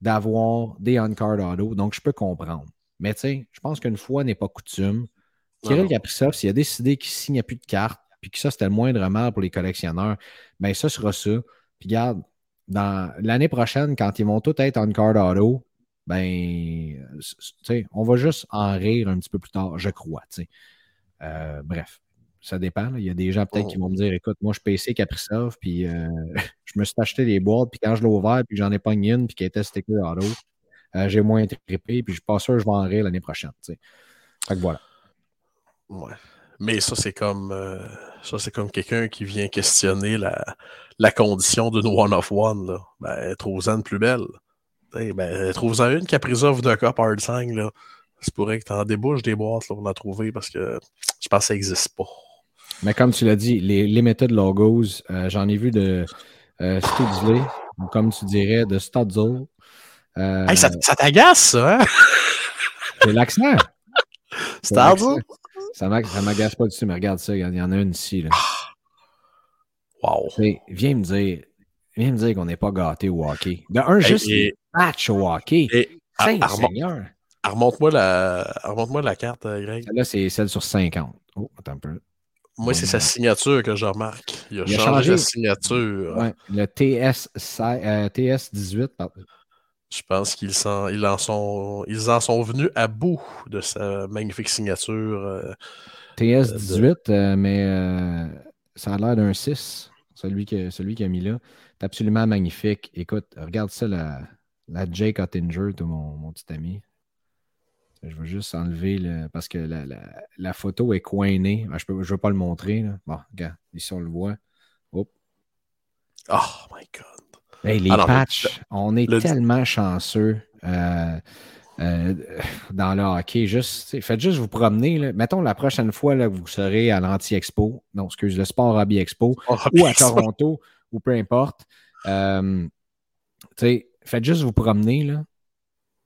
d'avoir des on-card auto, donc je peux comprendre. Mais tu sais, je pense qu'une fois n'est pas coutume. Kirill Kaprizov, s'il a décidé qu'il ne signait plus de cartes, puis que ça, c'était le moindre mal pour les collectionneurs, bien, ça sera ça. Puis regarde, dans l'année prochaine, quand ils vont tous être on-card auto, ben, on va juste en rire un petit peu plus tard, je crois. Euh, bref, ça dépend. Il y a des gens peut-être qui vont me dire écoute, moi, je PC Kaprizov, puis euh, je me suis acheté des boîtes, puis quand je l'ai ouvert, puis j'en ai pas une, puis qui était sticker auto, euh, j'ai moins trippé, puis je suis pas sûr que je vais en rire l'année prochaine. Fait que voilà. Ouais. Mais ça, c'est comme ça, c'est comme quelqu'un qui vient questionner la, la condition d'une one of one. Là. Ben, trouve-en plus belle. ben, trouve-en une Caprizov de Cup Hard 5. Là. C'est pourrait que tu en débouches des boîtes là, pour la trouver parce que je pense que ça n'existe pas. Mais comme tu l'as dit, les, les méthodes logos, euh, j'en ai vu de euh, ou comme tu dirais, de Studzel. Euh, ça, t'agace, ça, hein? C'est l'accent. Studzel? Ça m'agace pas du tout, mais regarde ça, il y en a une ici. Là. Wow. viens me dire, viens me dire qu'on n'est pas gâté au hockey. De un, juste match au hockey. Saint Seigneur. Remonte-moi la, remonte la carte, euh, Greg. Là, c'est celle sur 50. Oh, attends un peu. Moi, c'est sa signature que je remarque. Il a, changé, sa signature. Ouais, le TS, euh, TS18. Je pense qu'ils en, sont, ils en sont venus à bout de sa magnifique signature. Euh, TS18, mais ça a l'air d'un 6, celui, que, celui qui a mis là. C'est absolument magnifique. Écoute, regarde ça, la, la Jake Ottinger, mon, mon petit ami. Je vais juste enlever le. Parce que la, la, la photo est coinée. Ah, je ne veux pas le montrer. Là. Bon, regarde, ici on le voit. Oh my God. Les patchs, on est tellement chanceux euh, euh, dans le hockey. Juste, faites juste vous promener. Là. Mettons la prochaine fois là, vous serez à l'Anti-Expo, non, excuse, le Sport Hobby Expo, ou à Toronto, ou peu importe. Euh, faites juste vous promener. Là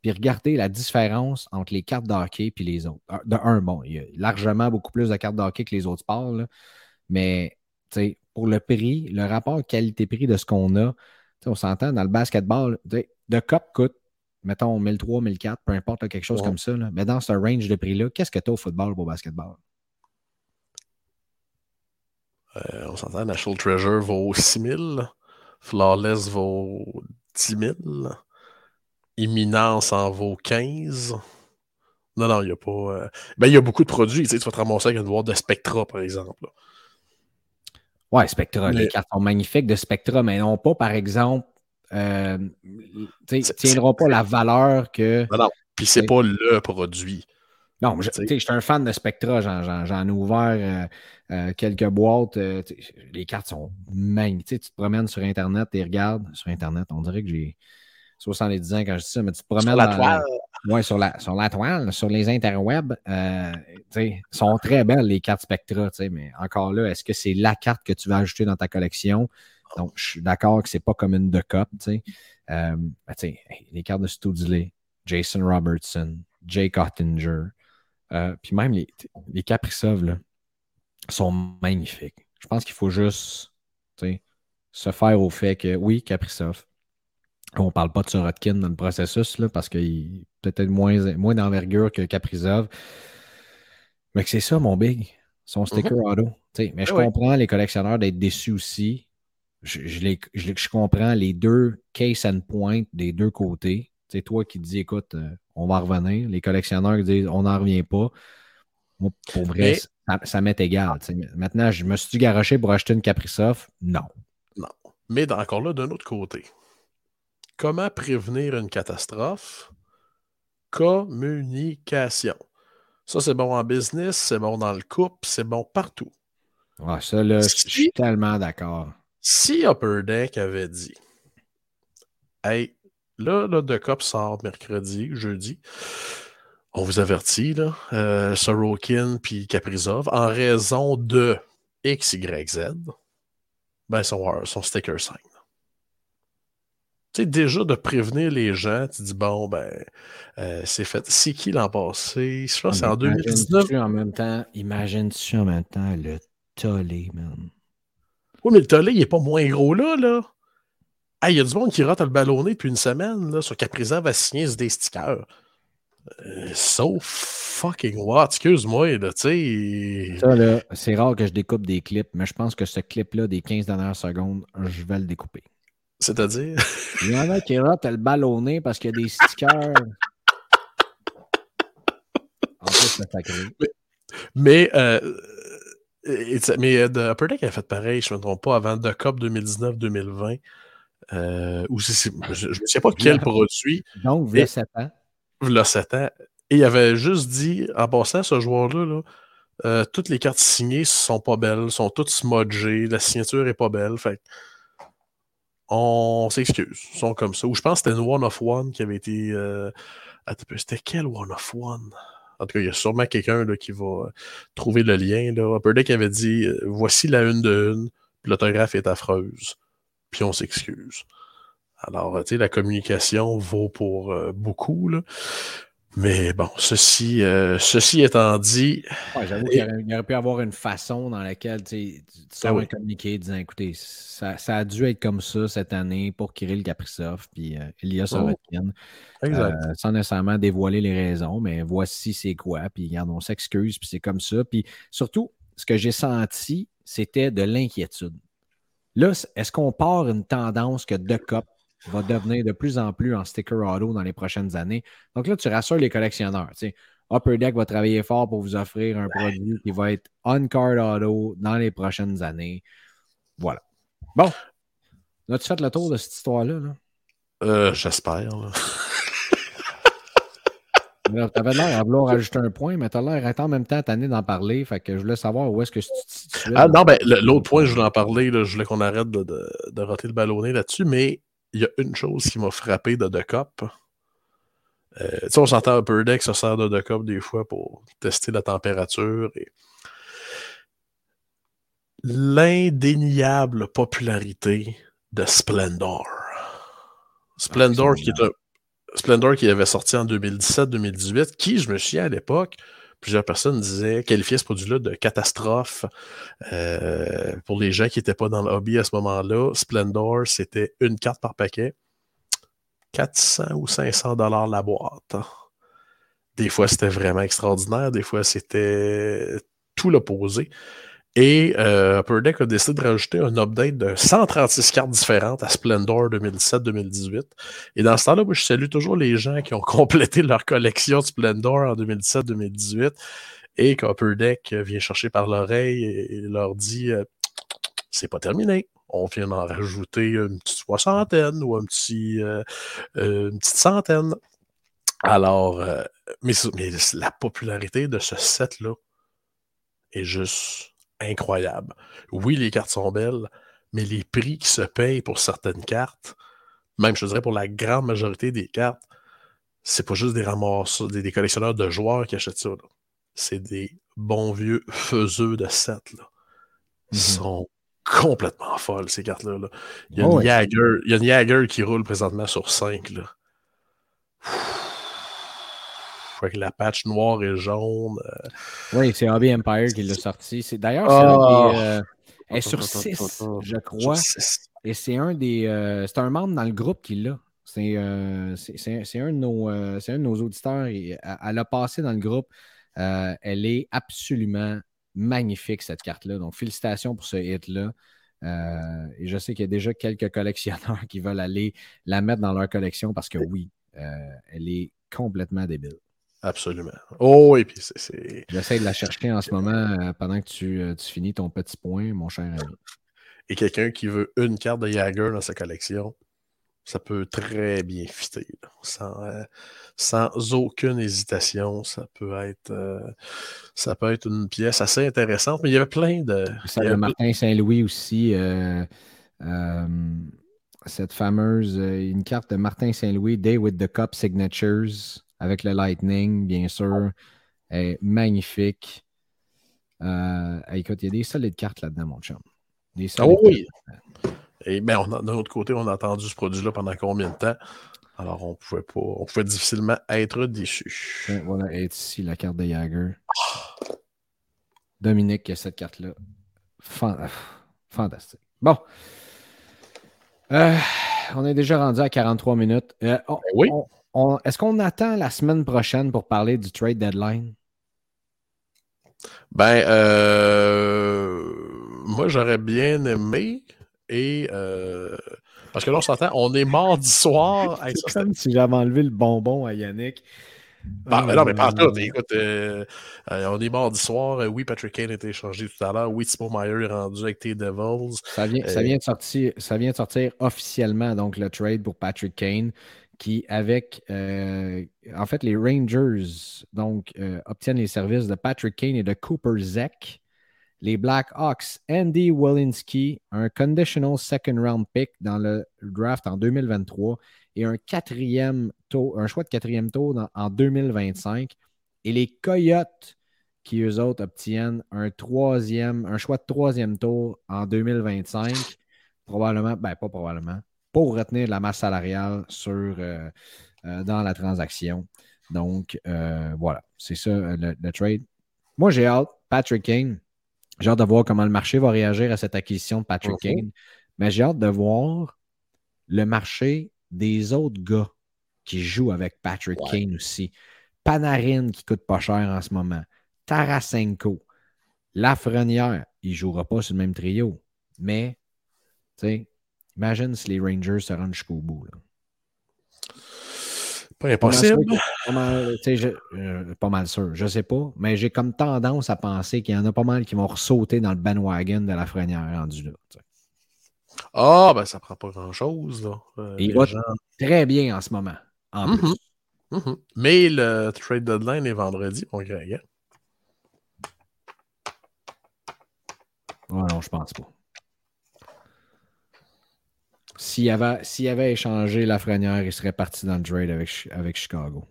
puis regardez la différence entre les cartes d'hockey et les autres. De un, bon, il y a largement beaucoup plus de cartes d'hockey que les autres sports, là, mais pour le prix, le rapport qualité-prix de ce qu'on a, on s'entend dans le basketball, de cop coûte, mettons, 1003, 1004, peu importe, quelque chose comme ça. mais dans ce range de prix-là, qu'est-ce que tu as au football ou au basketball? Euh, on s'entend, National Treasure vaut 6000, Flawless vaut 10 000. Imminence en vaut 15. Non, non, il n'y a pas. Euh, ben, il y a beaucoup de produits. Tu vas te ramasser avec une boîte de Spectra, par exemple. Ouais, Spectra. Les cartes sont magnifiques de Spectra, mais non pas, par exemple, euh, tu tiendront pas la valeur que. Non, non. Puis c'est pas le produit. Non, je, je suis un fan de Spectra. J'en ai ouvert euh, euh, quelques boîtes. les cartes sont magnifiques. Tu te promènes sur Internet et regardes. Sur Internet, on dirait que j'ai 70 ans quand je dis ça, mais tu te promènes. Sur la toile. Oui, sur la, sur toile, sur les interwebs. Euh, sont très belles les cartes Spectra, mais encore là, est-ce que c'est la carte que tu vas ajouter dans ta collection? Donc, je suis d'accord que c'est pas comme une de cop. Euh, ben, les cartes de Studley, Jason Robertson, Jake Ottinger, euh, puis même les, les là, sont magnifiques. Je pense qu'il faut juste se faire au fait que oui, Caprisov, on ne parle pas de Sorotkin dans le processus là, parce qu'il peut-être moins, moins d'envergure que Caprizov. Mais que c'est ça, mon big. Son sticker mhm. auto. Mais je comprends les collectionneurs d'être déçus aussi. Je, je, comprends les deux case and point des deux côtés. C'est toi qui dis, écoute, euh, on va revenir. Les collectionneurs qui disent, on n'en revient pas. Moi, pour vrai, ça, m'est égal. Maintenant, je me suis garoché pour acheter une Caprisoft. Non. Non. Mais encore là, d'un autre côté, Comment prévenir une catastrophe? Communication. Ça, c'est bon en business, c'est bon dans le couple, c'est bon partout. Ouais, ça, là, je suis tellement d'accord. Si Upper Deck avait dit Hey, là, là, The Cop sort mercredi, jeudi. On vous avertit, là, euh, Sorokin puis Caprizov, en raison de X, Y, Z, ben, son, son sticker 5. Tu sais, déjà de prévenir les gens, tu dis, bon, ben, euh, c'est fait. C'est qui l'an passé? Je pense que c'est en 2019. En même temps, imagine-tu en même temps le tollé, man? Oui, mais le tollé, il n'est pas moins gros là, là. il y a du monde qui rate le ballonné depuis une semaine là, sur Caprizan va signer des stickers. Euh, so fucking what? Excuse-moi, là, tu sais. Ça, là, c'est rare que je découpe des clips, mais je pense que ce clip-là, des 15 dernières secondes, je vais le découper. C'est-à-dire? Il y en a qui le ballonné parce qu'il y a des stickers. en plus, c'est sacré. Mais, mais, euh, mais euh, Upper Deck a fait pareil, je ne me trompe pas, avant The Cup 2019-2020. Euh, ou je ne sais pas quel produit. Donc, vous 7 ans. Là, 7 ans. Et il avait juste dit, en passant, ce joueur-là, là, euh, toutes les cartes signées sont pas belles, sont toutes smudgées, la signature est pas belle. Fait on s'excuse, ils sont comme ça. Ou je pense que c'était une One of One qui avait été. Euh... C'était quel One of One? En tout cas, il y a sûrement quelqu'un qui va trouver le lien. Là. Upper Deck avait dit euh, voici la une de une, l'autographe est affreuse, puis on s'excuse. Alors, tu sais, la communication vaut pour euh, beaucoup. Là. Mais bon, ceci, euh, ceci étant dit. J'avoue qu'il y, aurait pu avoir une façon dans laquelle tu sors ben un communiqué disant écoutez, ça, ça, a dû être comme ça cette année pour Kirill Kaprizov puis euh, Elias oh. Euh, sans nécessairement dévoiler les raisons, mais voici c'est quoi. Puis regarde, on s'excuse, puis c'est comme ça. Puis surtout, ce que j'ai senti, c'était de l'inquiétude. Là, est-ce qu'on part une tendance que De Cop va devenir de plus en plus en sticker auto dans les prochaines années. Donc là, tu rassures les collectionneurs. Upper Deck va travailler fort pour vous offrir un produit qui va être on-card auto dans les prochaines années. Voilà. Bon. As-tu fait le tour de cette histoire-là? Euh, J'espère. Tu avais l'air à vouloir rajouter un point, mais tu as l'air en même temps tanné d'en parler. Fait que je voulais savoir où est-ce que tu te situais. Ah non, ben l'autre point, je voulais en parler. je voulais qu'on arrête de, de, de roter le ballonnet là-dessus, mais il y a une chose qui m'a frappé de The Cup. Euh, tu sais, on s'entend un peu deck, ça sert de The Cup des fois pour tester la température. Et... L'indéniable popularité de Splendor. Splendor, qui est un, Splendor qui avait sorti en 2017-2018, qui, je me souviens à l'époque, plusieurs personnes disaient qualifier ce produit-là de catastrophe. Euh, pour les gens qui n'étaient pas dans le hobby à ce moment-là, Splendor, c'était une carte par paquet. 400 ou 500 dollars la boîte. Des fois, c'était vraiment extraordinaire. Des fois, c'était tout l'opposé. Et euh, Upper Deck a décidé de rajouter un update de 136 cartes différentes à Splendor 2017-2018. Et dans ce temps-là, je salue toujours les gens qui ont complété leur collection de Splendor en 2017-2018 et qu'Upper Deck vient chercher par l'oreille et, leur dit euh, c'est pas terminé. On vient d'en rajouter une petite soixantaine ou un petit, euh, euh, une petite centaine. Alors, mais, mais la popularité de ce set-là est juste incroyable. Oui, les cartes sont belles, mais les prix qui se payent pour certaines cartes, même je dirais pour la grande majorité des cartes, c'est pas juste des ramasseurs, des, collectionneurs de joueurs qui achètent ça. C'est des bons vieux faiseux de 7. Ils mm-hmm. sont complètement folles, ces cartes-là. Il, y a une Jagger, il y a une Jagger qui roule présentement sur 5. Là avec la patch noire et jaune. Euh. Oui, c'est Hobby Empire qui l'a sorti. D'ailleurs, c'est un des. Ah! Euh, elle est sur 6, je crois. Et c'est un des. Euh, c'est un membre dans le groupe qui l'a. C'est un, de nos, un de nos auditeurs. Et, elle a passé dans le groupe. elle est absolument magnifique, cette carte-là. Donc, félicitations pour ce hit-là. et je sais qu'il y a déjà quelques collectionneurs qui veulent aller la mettre dans leur collection parce que oui, elle est complètement débile. Absolument. Oh, et puis c'est. J'essaie de la chercher en ce moment euh, pendant que tu, euh, tu, finis ton petit point, mon cher ami. Et quelqu'un qui veut une carte de Jagger dans sa collection, ça peut très bien fitter. Sans, euh, sans, aucune hésitation. Ça peut être ça peut être une pièce assez intéressante. Mais il y avait plein de. Ça de Martin Saint-Louis aussi. cette fameuse, une carte de Martin Saint-Louis, Day with the Cup Signatures avec le Lightning, bien sûr. est magnifique. Euh, écoute, il y a des solides cartes là-dedans, mon chum. Des ah oui. Et ben, d'un autre côté, on a attendu ce produit-là pendant combien de temps? Alors, on pouvait pas, on pouvait difficilement être déçu. Voilà, est ici la carte de Jagger. Dominique a cette carte-là. Fantastique. Bon. Euh, on est déjà rendu à 43 minutes. Euh, on- Ben oui. on- Est-ce qu'on attend la semaine prochaine pour parler du trade deadline? Ben, euh, moi, j'aurais bien aimé. Et. euh, parce que là, on s'entend, on est mardi soir. Hey, ça, C'est c'était- comme si j'avais enlevé le bonbon à Yannick. Ah, mais non, mais Euh, tout. Écoute, euh, euh, on est mardi soir. Oui, Patrick Kane a été échangé tout à l'heure. Oui, Timo Meyer est rendu avec tes Devils. Ça vient, ça, vient de sortir, ça vient de sortir officiellement, donc le trade pour Patrick Kane, qui, avec, euh, en fait, les Rangers, donc, euh, obtiennent les services de Patrick Kane et de Cooper Zek. Les Blackhawks, Andy Walensky, un conditional second round pick dans le draft en 2023 et un quatrième tour, un choix de quatrième tour en 2025. Et les Coyotes, qui eux autres obtiennent un troisième, un choix de troisième tour en 2025, probablement, ben pas probablement, pour retenir la masse salariale sur, euh, euh, dans la transaction. Donc, euh, voilà, c'est ça le, le trade. Moi, j'ai hâte, Patrick Kane, j'ai hâte de voir comment le marché va réagir à cette acquisition de Patrick Mhm. Kane, mais j'ai hâte de voir le marché des autres gars qui jouent avec Patrick Ouais. Kane aussi. Panarin qui coûte pas cher en ce moment. Tarasenko. Lafrenière, il ne jouera pas sur le même trio. Mais, tu sais, imagine si les Rangers se rendent jusqu'au bout. Là. Pas Pas mal sûr impossible. pas mal, je- euh, pas mal sûr, je sais pas, mais j'ai comme tendance à penser qu'il y en a pas mal qui vont ressauter dans le bandwagon de Lafrenière rendu là. tu sais. Ah, ben ça prend pas grand-chose. là. Euh, Il va gens- très bien en ce moment, en Mhm. plus. Mhm. Mais le trade deadline est vendredi, mon Greg. hein? Ouais, non, je pense pas. S'il avait, s'il avait échangé Lafrenière, il serait parti dans le trade avec, Chi- avec Chicago.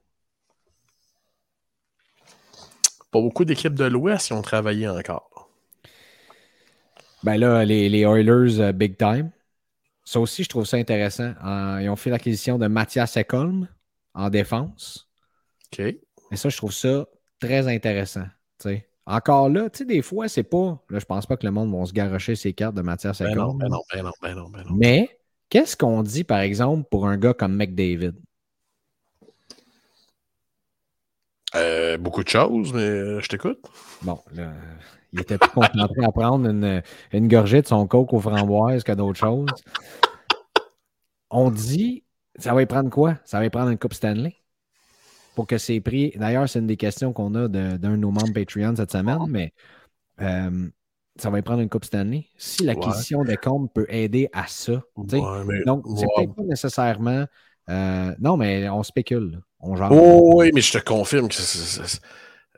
Pas beaucoup d'équipes de l'Ouest qui ont travaillé encore. Ben là, les, les Oilers, euh, big time. Ça aussi, je trouve ça intéressant. Euh, ils ont fait l'acquisition de Mathias Ekholm en défense. OK. Et ça, je trouve ça très intéressant. Encore là, tu sais, des fois, c'est pas. Là, je pense pas que le monde va se garocher ses cartes de Mathias Ben non, Ekholm. ben non, ben non, ben non, ben non. Mais qu'est-ce qu'on dit, par exemple, pour un gars comme McDavid? Euh, beaucoup de choses, mais euh, je t'écoute. Bon, là, il était plus concentré à prendre une, une gorgée de son coke aux framboises que d'autres choses. On dit, ça va y prendre quoi? Ça va y prendre une Coupe Stanley? Pour que c'est pris. D'ailleurs, c'est une des questions qu'on a de- d'un de, nos membres Patreon cette semaine, mais euh, ça va y prendre une Coupe Stanley. Si l'acquisition de comptes peut aider à ça. Ouais, mais- Donc, c'est ouais. peut-être pas nécessairement. euh, non, mais on spécule. là. On genre. Oh, oui, mais je te confirme que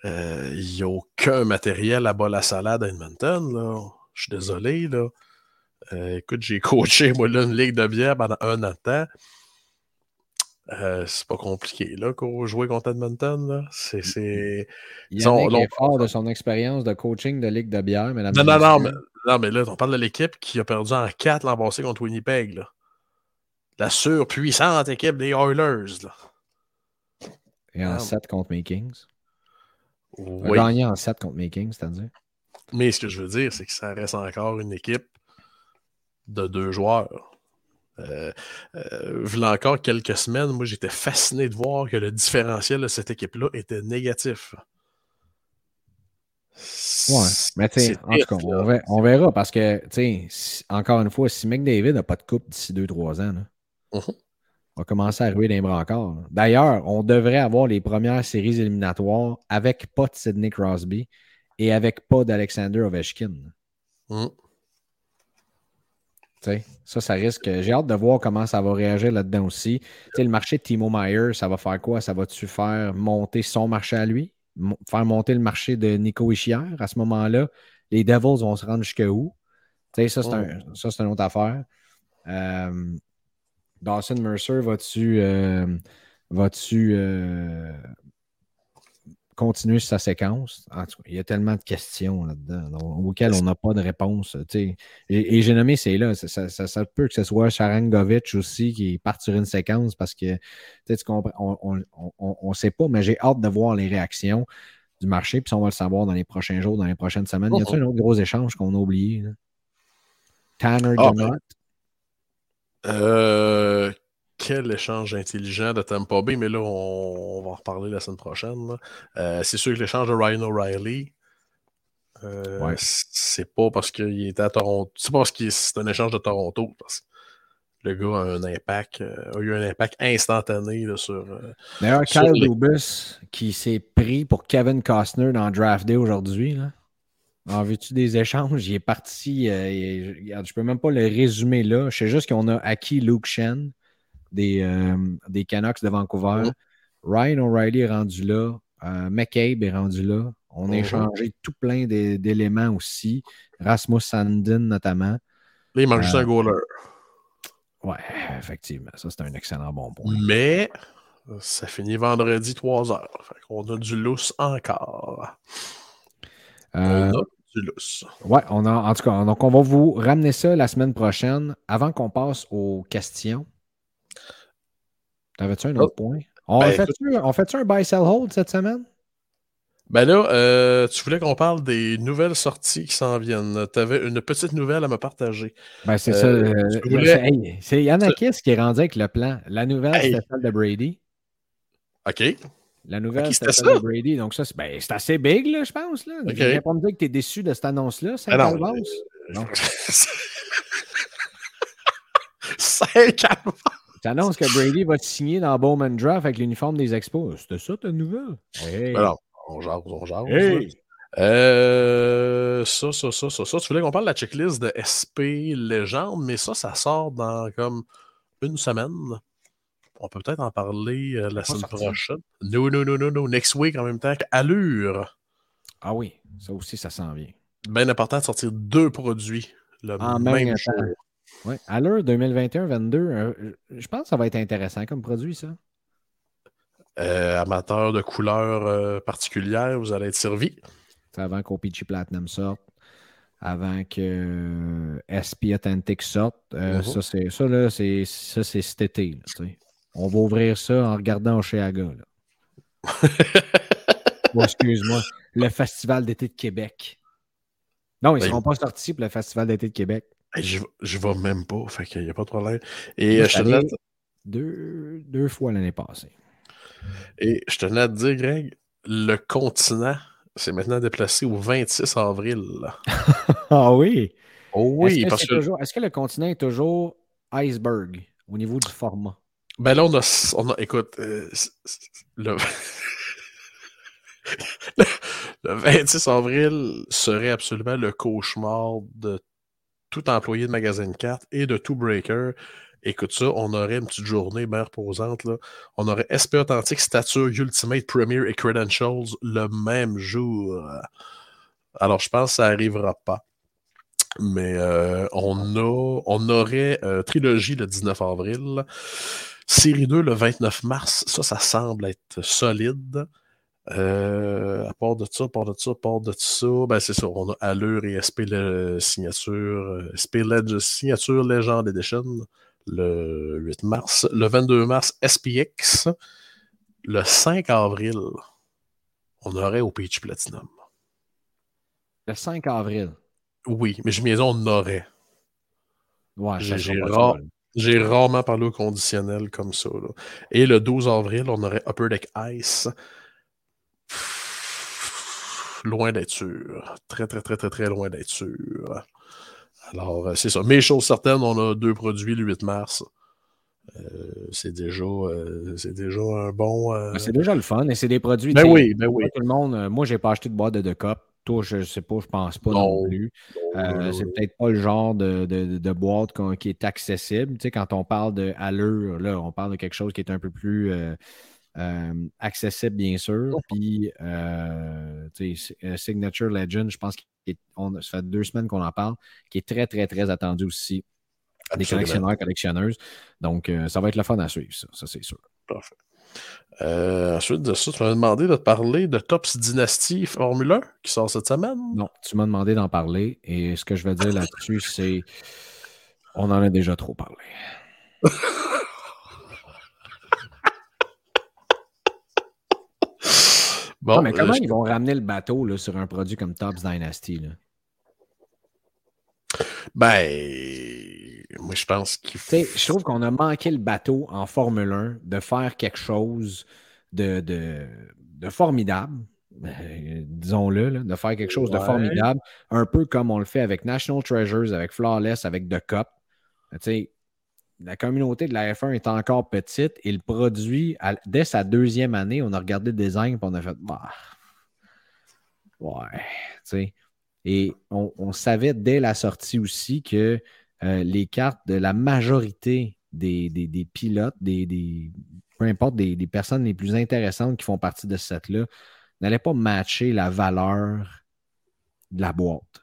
euh, il n'y a aucun matériel à bas la salade à Edmonton. Là. Je suis désolé. Là. Euh, écoute, j'ai coaché moi, là, une ligue de bière pendant un an de temps. Euh, c'est pas compliqué là, qu'on jouer contre Edmonton. Là. C'est, c'est... Il est fort de son expérience de coaching de Ligue de bière, mesdames Non, non, non, mais, non, mais là, on parle de l'équipe qui a perdu en 4 l'an passé contre Winnipeg. Là. La surpuissante équipe des Oilers. Là. Et en Ah. 7 contre mes Kings. Oui. gagné en 7 contre mes Kings, c'est-à-dire. Mais ce que je veux dire, c'est que ça reste encore une équipe de deux joueurs. Euh, euh, encore quelques semaines, moi j'étais fasciné de voir que le différentiel de cette équipe-là était négatif. Ouais. Mais tu sais, en tout cas, on verra, on verra parce que, tu sais, encore une fois, si McDavid n'a pas de coupe d'ici 2-3 ans, là, Mhm. on va commencer à ruer des bras encore. D'ailleurs, on devrait avoir les premières séries éliminatoires avec pas de Sidney Crosby et avec pas d'Alexander Ovechkin. Mhm. Tu sais, ça, ça risque. J'ai hâte de voir comment ça va réagir là-dedans aussi. Tu sais, le marché de Timo Meyer, ça va faire quoi? Ça va-tu faire monter son marché à lui? Mo- faire monter le marché de Nico Ischier? À ce moment-là, les Devils vont se rendre jusqu'à où? Ça, c'est un- ça, c'est une autre affaire. Euh, Dawson Mercer, vas-tu euh, vas-tu euh, continuer sa séquence? En tout cas, il y a tellement de questions là-dedans auxquelles on n'a pas de réponse. Et, et j'ai nommé c'est là. Ça, ça- ça- ça peut que ce soit Sharangovic aussi qui parte sur une séquence parce que tu comprends, on ne sait pas, mais j'ai hâte de voir les réactions du marché. Puis ça, on va le savoir dans les prochains jours, dans les prochaines semaines. Y a-t-il un autre gros échange qu'on a oublié? là? Tanner Ah, Demott. Euh, quel échange intelligent de Tampa Bay, mais là, on, va en reparler la semaine prochaine. Euh, c'est sûr que l'échange de Ryan O'Reilly, euh, c'est pas parce qu'il était à Toronto. C'est pas parce que c'est un échange de Toronto. Parce que le gars a un impact, a eu un impact instantané sur. D'ailleurs, Kyle Dubus qui s'est pris pour Kevin Costner dans Draft Day aujourd'hui. En veux-tu des échanges? Il est parti. Euh, je peux même pas le résumer là. Je sais juste qu'on a acquis Luke Shen des, euh, des Canucks de Vancouver. Ryan O'Reilly est rendu là. Euh, McCabe est rendu là. On a échangé tout plein d'éléments aussi. Rasmus Sandin notamment. Là, il manque juste un goaler. Ouais, effectivement. Ça, c'est un excellent bon point. Mais ça finit vendredi 3 heures. On a du lousse encore. Euh, ouais, on a, en tout cas, donc on va vous ramener ça la semaine prochaine. Avant qu'on passe aux questions, t'avais-tu un autre oh. point? On ben, fait-tu un buy sell hold cette semaine? Ben là, euh, tu voulais qu'on parle des nouvelles sorties qui s'en viennent. Tu avais une petite nouvelle à me partager. Ben c'est ça. Euh, c'est Yanakis qui est rendu avec le plan. La nouvelle, c'est c'était celle de Brady. OK. La nouvelle, c'était ça? Brady. Donc, ça, c'est ben, assez big, là, je pense. Là. Okay. Je pas me dire que tu es déçu de cette annonce-là. 5 ah non, non. 5 Tu annonces que Brady va te signer dans Bowman Draft avec l'uniforme des Expos. C'était ça ta nouvelle? Hey. Ben non, on jase, on jase. Hey. Euh, ça, ça, ça, ça, ça. Tu voulais qu'on parle de la checklist de SP Légende, mais ça, ça sort dans comme une semaine. On peut peut-être en parler euh, la semaine prochaine. Non, non, non, non, non. Next week en même temps Allure. Ah oui, ça aussi, ça s'en vient. Bien important de sortir deux produits le en même, jour. Oui, Allure 2021-22, euh, je pense que ça va être intéressant comme produit, ça. Euh, amateur de couleurs particulières, vous allez être servi. Avant qu'OPG Platinum sorte, avant que SP Authentic sorte. Mm-hmm. Ça, c'est ça, là, c'est ça, c'est cet été. Là, on va ouvrir ça en regardant Oceaga. excuse-moi. Le Festival d'été de Québec. Non, ils ne ben, seront pas sortis pour le Festival d'été de Québec. Je ne vais même pas, fait qu'il n'y a pas de problème. Et euh, je te deux, deux fois l'année passée. Et je tenais à te dire, Greg, le continent s'est maintenant déplacé au 26 avril. ah oui? Oh oui, est-ce que, est-ce que le continent est toujours iceberg au niveau du format? Ben là, on a. On a écoute, euh, le... le 26 avril serait absolument le cauchemar de tout employé de magasin 4 et de tout breaker. Écoute ça, on aurait une petite journée bien reposante. Là. On aurait SP Authentique, Stature, Ultimate, Premier et Credentials le même jour. Alors, je pense que ça n'arrivera pas. Mais euh, on aurait euh, Trilogie le 19 avril. Série 2 le 29 mars, ça, ça semble être solide. Euh, à part de ça, à part de ça, à part de ça, ben c'est ça. On a Allure et SP signature, euh, SP signature Legend Edition le 8 mars. Le 22 mars, SPX. Le 5 avril, on aurait au Peach Platinum. Le 5 avril. Oui, mais je me on aurait. Ouais, j'ai j'ai rarement parlé au conditionnel comme ça. Et le 12 avril, on aurait Upper Deck Ice. Loin d'être sûr. Très, très, très, très, très loin d'être sûr. Alors, euh, c'est ça. Mais chose certaine, on a deux produits le 8 mars. Euh, c'est déjà, euh, c'est déjà un bon. Ben, c'est déjà le fun et c'est des produits. Ben oui, ben oui. Tout le monde, moi, j'ai pas acheté de boîte de deux cups. Toi, je ne sais pas, je pense pas non, plus. C'est peut-être pas le genre de, boîte qui est accessible. Tu sais, quand on parle de allure, là, on parle de quelque chose qui est un peu plus euh, euh, accessible, bien sûr. Puis, tu sais, Signature Legend, je pense que ça fait deux semaines qu'on en parle, qui est très, très, très attendu aussi des collectionneurs, collectionneuses. Donc, ça va être le fun à suivre, ça, ça c'est sûr. Parfait. Euh, ensuite de ça, tu m'as demandé de te parler de Tops Dynasty Formule 1 qui sort cette semaine. Non, tu m'as demandé d'en parler et ce que je vais dire là-dessus, c'est on en a déjà trop parlé. bon, mais comment ils vont ramener le bateau là, sur un produit comme Tops Dynasty? Là? Ben, moi, je pense qu'il faut. Je trouve qu'on a manqué le bateau en Formule 1 de faire quelque chose de, de, de formidable. Ben, disons-le, de faire quelque chose de formidable, un peu comme on le fait avec National Treasures, avec Flawless, avec The Cup. sais, la communauté de la F1 est encore petite et le produit, dès sa deuxième année, on a regardé le design et on a fait bah, Ouais. Et on, savait dès la sortie aussi que euh, les cartes de la majorité des, pilotes, des, peu importe, des, personnes les plus intéressantes qui font partie de ce set-là, n'allaient pas matcher la valeur de la boîte.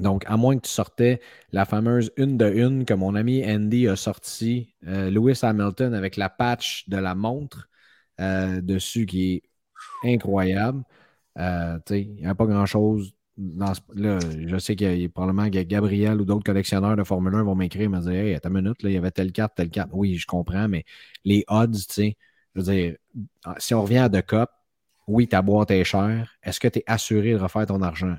Donc, à moins que tu sortais la fameuse une de une que mon ami Andy a sorti, euh, Lewis Hamilton avec la patch de la montre euh, dessus qui est incroyable. Euh, il n'y a pas grand-chose. Je sais qu'il y a probablement Gabriel ou d'autres collectionneurs de Formule 1 vont m'écrire et me dire Hey, à ta minute, il y avait telle carte, telle carte. Oui, je comprends, mais les odds, tu sais, je veux dire, si on revient à The Cup, oui, ta boîte est chère. Est-ce que tu es assuré de refaire ton argent?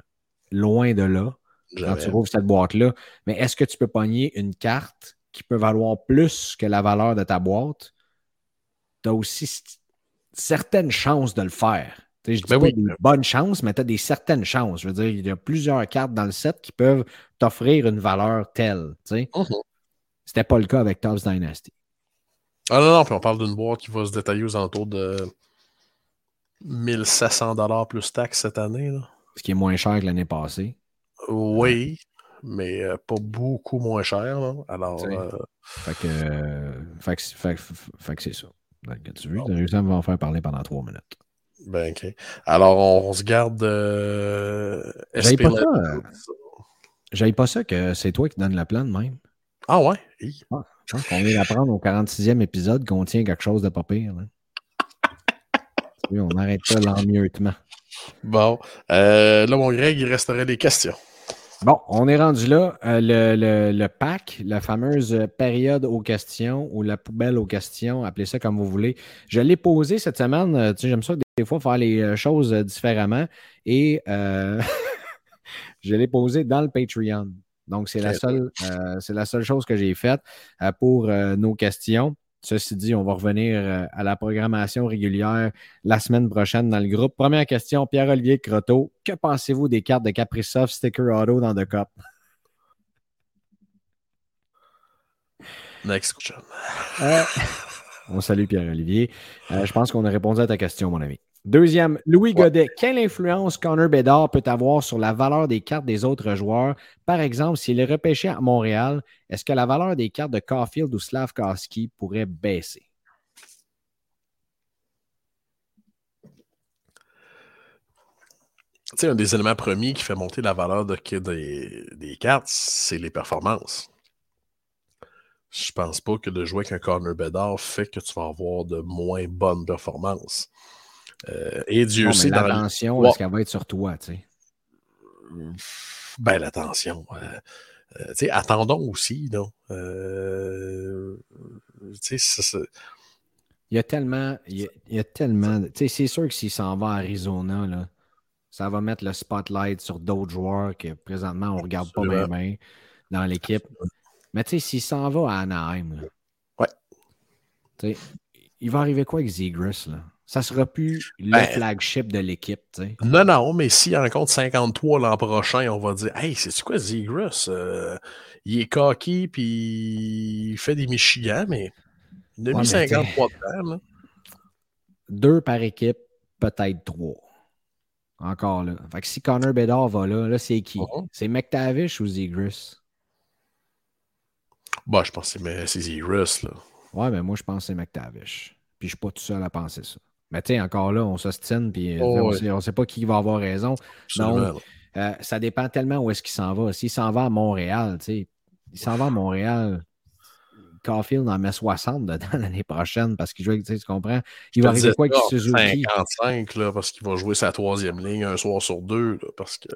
Loin de là, quand tu ouvres cette boîte-là. Mais est-ce que tu peux pogner une carte qui peut valoir plus que la valeur de ta boîte? Tu as aussi certaines chances de le faire. Je dis ben pas des bonnes chances, mais tu as des certaines chances. Je veux dire, il y a plusieurs cartes dans le set qui peuvent t'offrir une valeur telle. Ce n'était mhm. C'était pas le cas avec Tops Dynasty. Ah non, non, puis on parle d'une boîte qui va se détailler aux alentours de 1700 plus taxes cette année. Là. Ce qui est moins cher que l'année passée. Oui, mais euh, pas beaucoup moins cher. Là. Alors. Euh, fait que, euh, fait que, c'est ça. tu veux, bon. réussi à m'en faire parler pendant trois minutes. Ben, ok. Alors, on, se garde. J'aille pas ça. J'aille pas ça que c'est toi qui donne la plane même. Ah ouais? Ah, je pense qu'on vient d'apprendre au 46e épisode qu'on tient quelque chose de pas pire. on n'arrête pas l'emmieuttement. Bon. là, mon Greg, il resterait des questions. Bon, on est rendu là. Euh, le, pack, la fameuse période aux questions ou la poubelle aux questions, appelez ça comme vous voulez. Je l'ai posé cette semaine. Euh, tu sais, j'aime ça des fois faire les euh, choses différemment. Et je l'ai posé dans le Patreon. Donc, c'est la, seule, la seule chose que j'ai faite pour nos questions. Ceci dit, on va revenir euh, à la programmation régulière la semaine prochaine dans le groupe. Première question, Pierre-Olivier Croteau. Que pensez-vous des cartes de Caprisoft Sticker Auto dans The Cup? Next question. Euh, on salue Pierre-Olivier. Euh, je pense qu'on a répondu à ta question, mon ami. Deuxième, Louis Godet. Quelle influence Connor Bedard peut avoir sur la valeur des cartes des autres joueurs? Par exemple, s'il est repêché à Montréal, est-ce que la valeur des cartes de Caulfield ou Slavkowski pourrait baisser? Tu sais, un des éléments premiers qui fait monter la valeur de, des, des cartes, c'est les performances. Je pense pas que de jouer avec un corner Bedard fait que tu vas avoir de moins bonnes performances. Euh, et Dieu sait dans L'attention, est-ce qu'elle va être sur toi, tu sais? Ben, l'attention. Euh, euh, sais, attendons aussi, non? ça, Il y a tellement. Il y a, tellement. C'est sûr que s'il s'en va à Arizona, là, ça va mettre le spotlight sur d'autres joueurs que présentement on ne regarde pas bien, dans l'équipe. Mais tu sais, s'il s'en va à Anaheim, ouais. sais, il va arriver quoi avec Zegris, là? Ça sera plus le ben, flagship de l'équipe. Non, non, mais s'il rencontre 53 l'an prochain, on va dire Hey, c'est-tu quoi Zegras? Euh, il est cocky puis il fait des Michigan, mais il a mis 53 de Deux par équipe, peut-être trois. Encore là. Fait que si Connor Bedard va là, là c'est qui? Uh-huh. C'est McTavish ou Zegras? Bah, je pense que c'est Zegras, là. Ouais, mais moi, je pense que c'est McTavish. Puis je suis pas tout seul à penser ça. Mais tu sais, encore là, on s'ostine, puis euh, oh, on ne sait pas qui va avoir raison. Donc, euh, ça dépend tellement où est-ce qu'il s'en va. S'il s'en va à Montréal, tu sais, il s'en va à Montréal, Caulfield en met 60 dedans l'année prochaine parce qu'il joue, tu comprends? Il va arriver quoi avec Suzuki? 55 là, parce qu'il va jouer sa troisième ligne un soir sur deux. parce que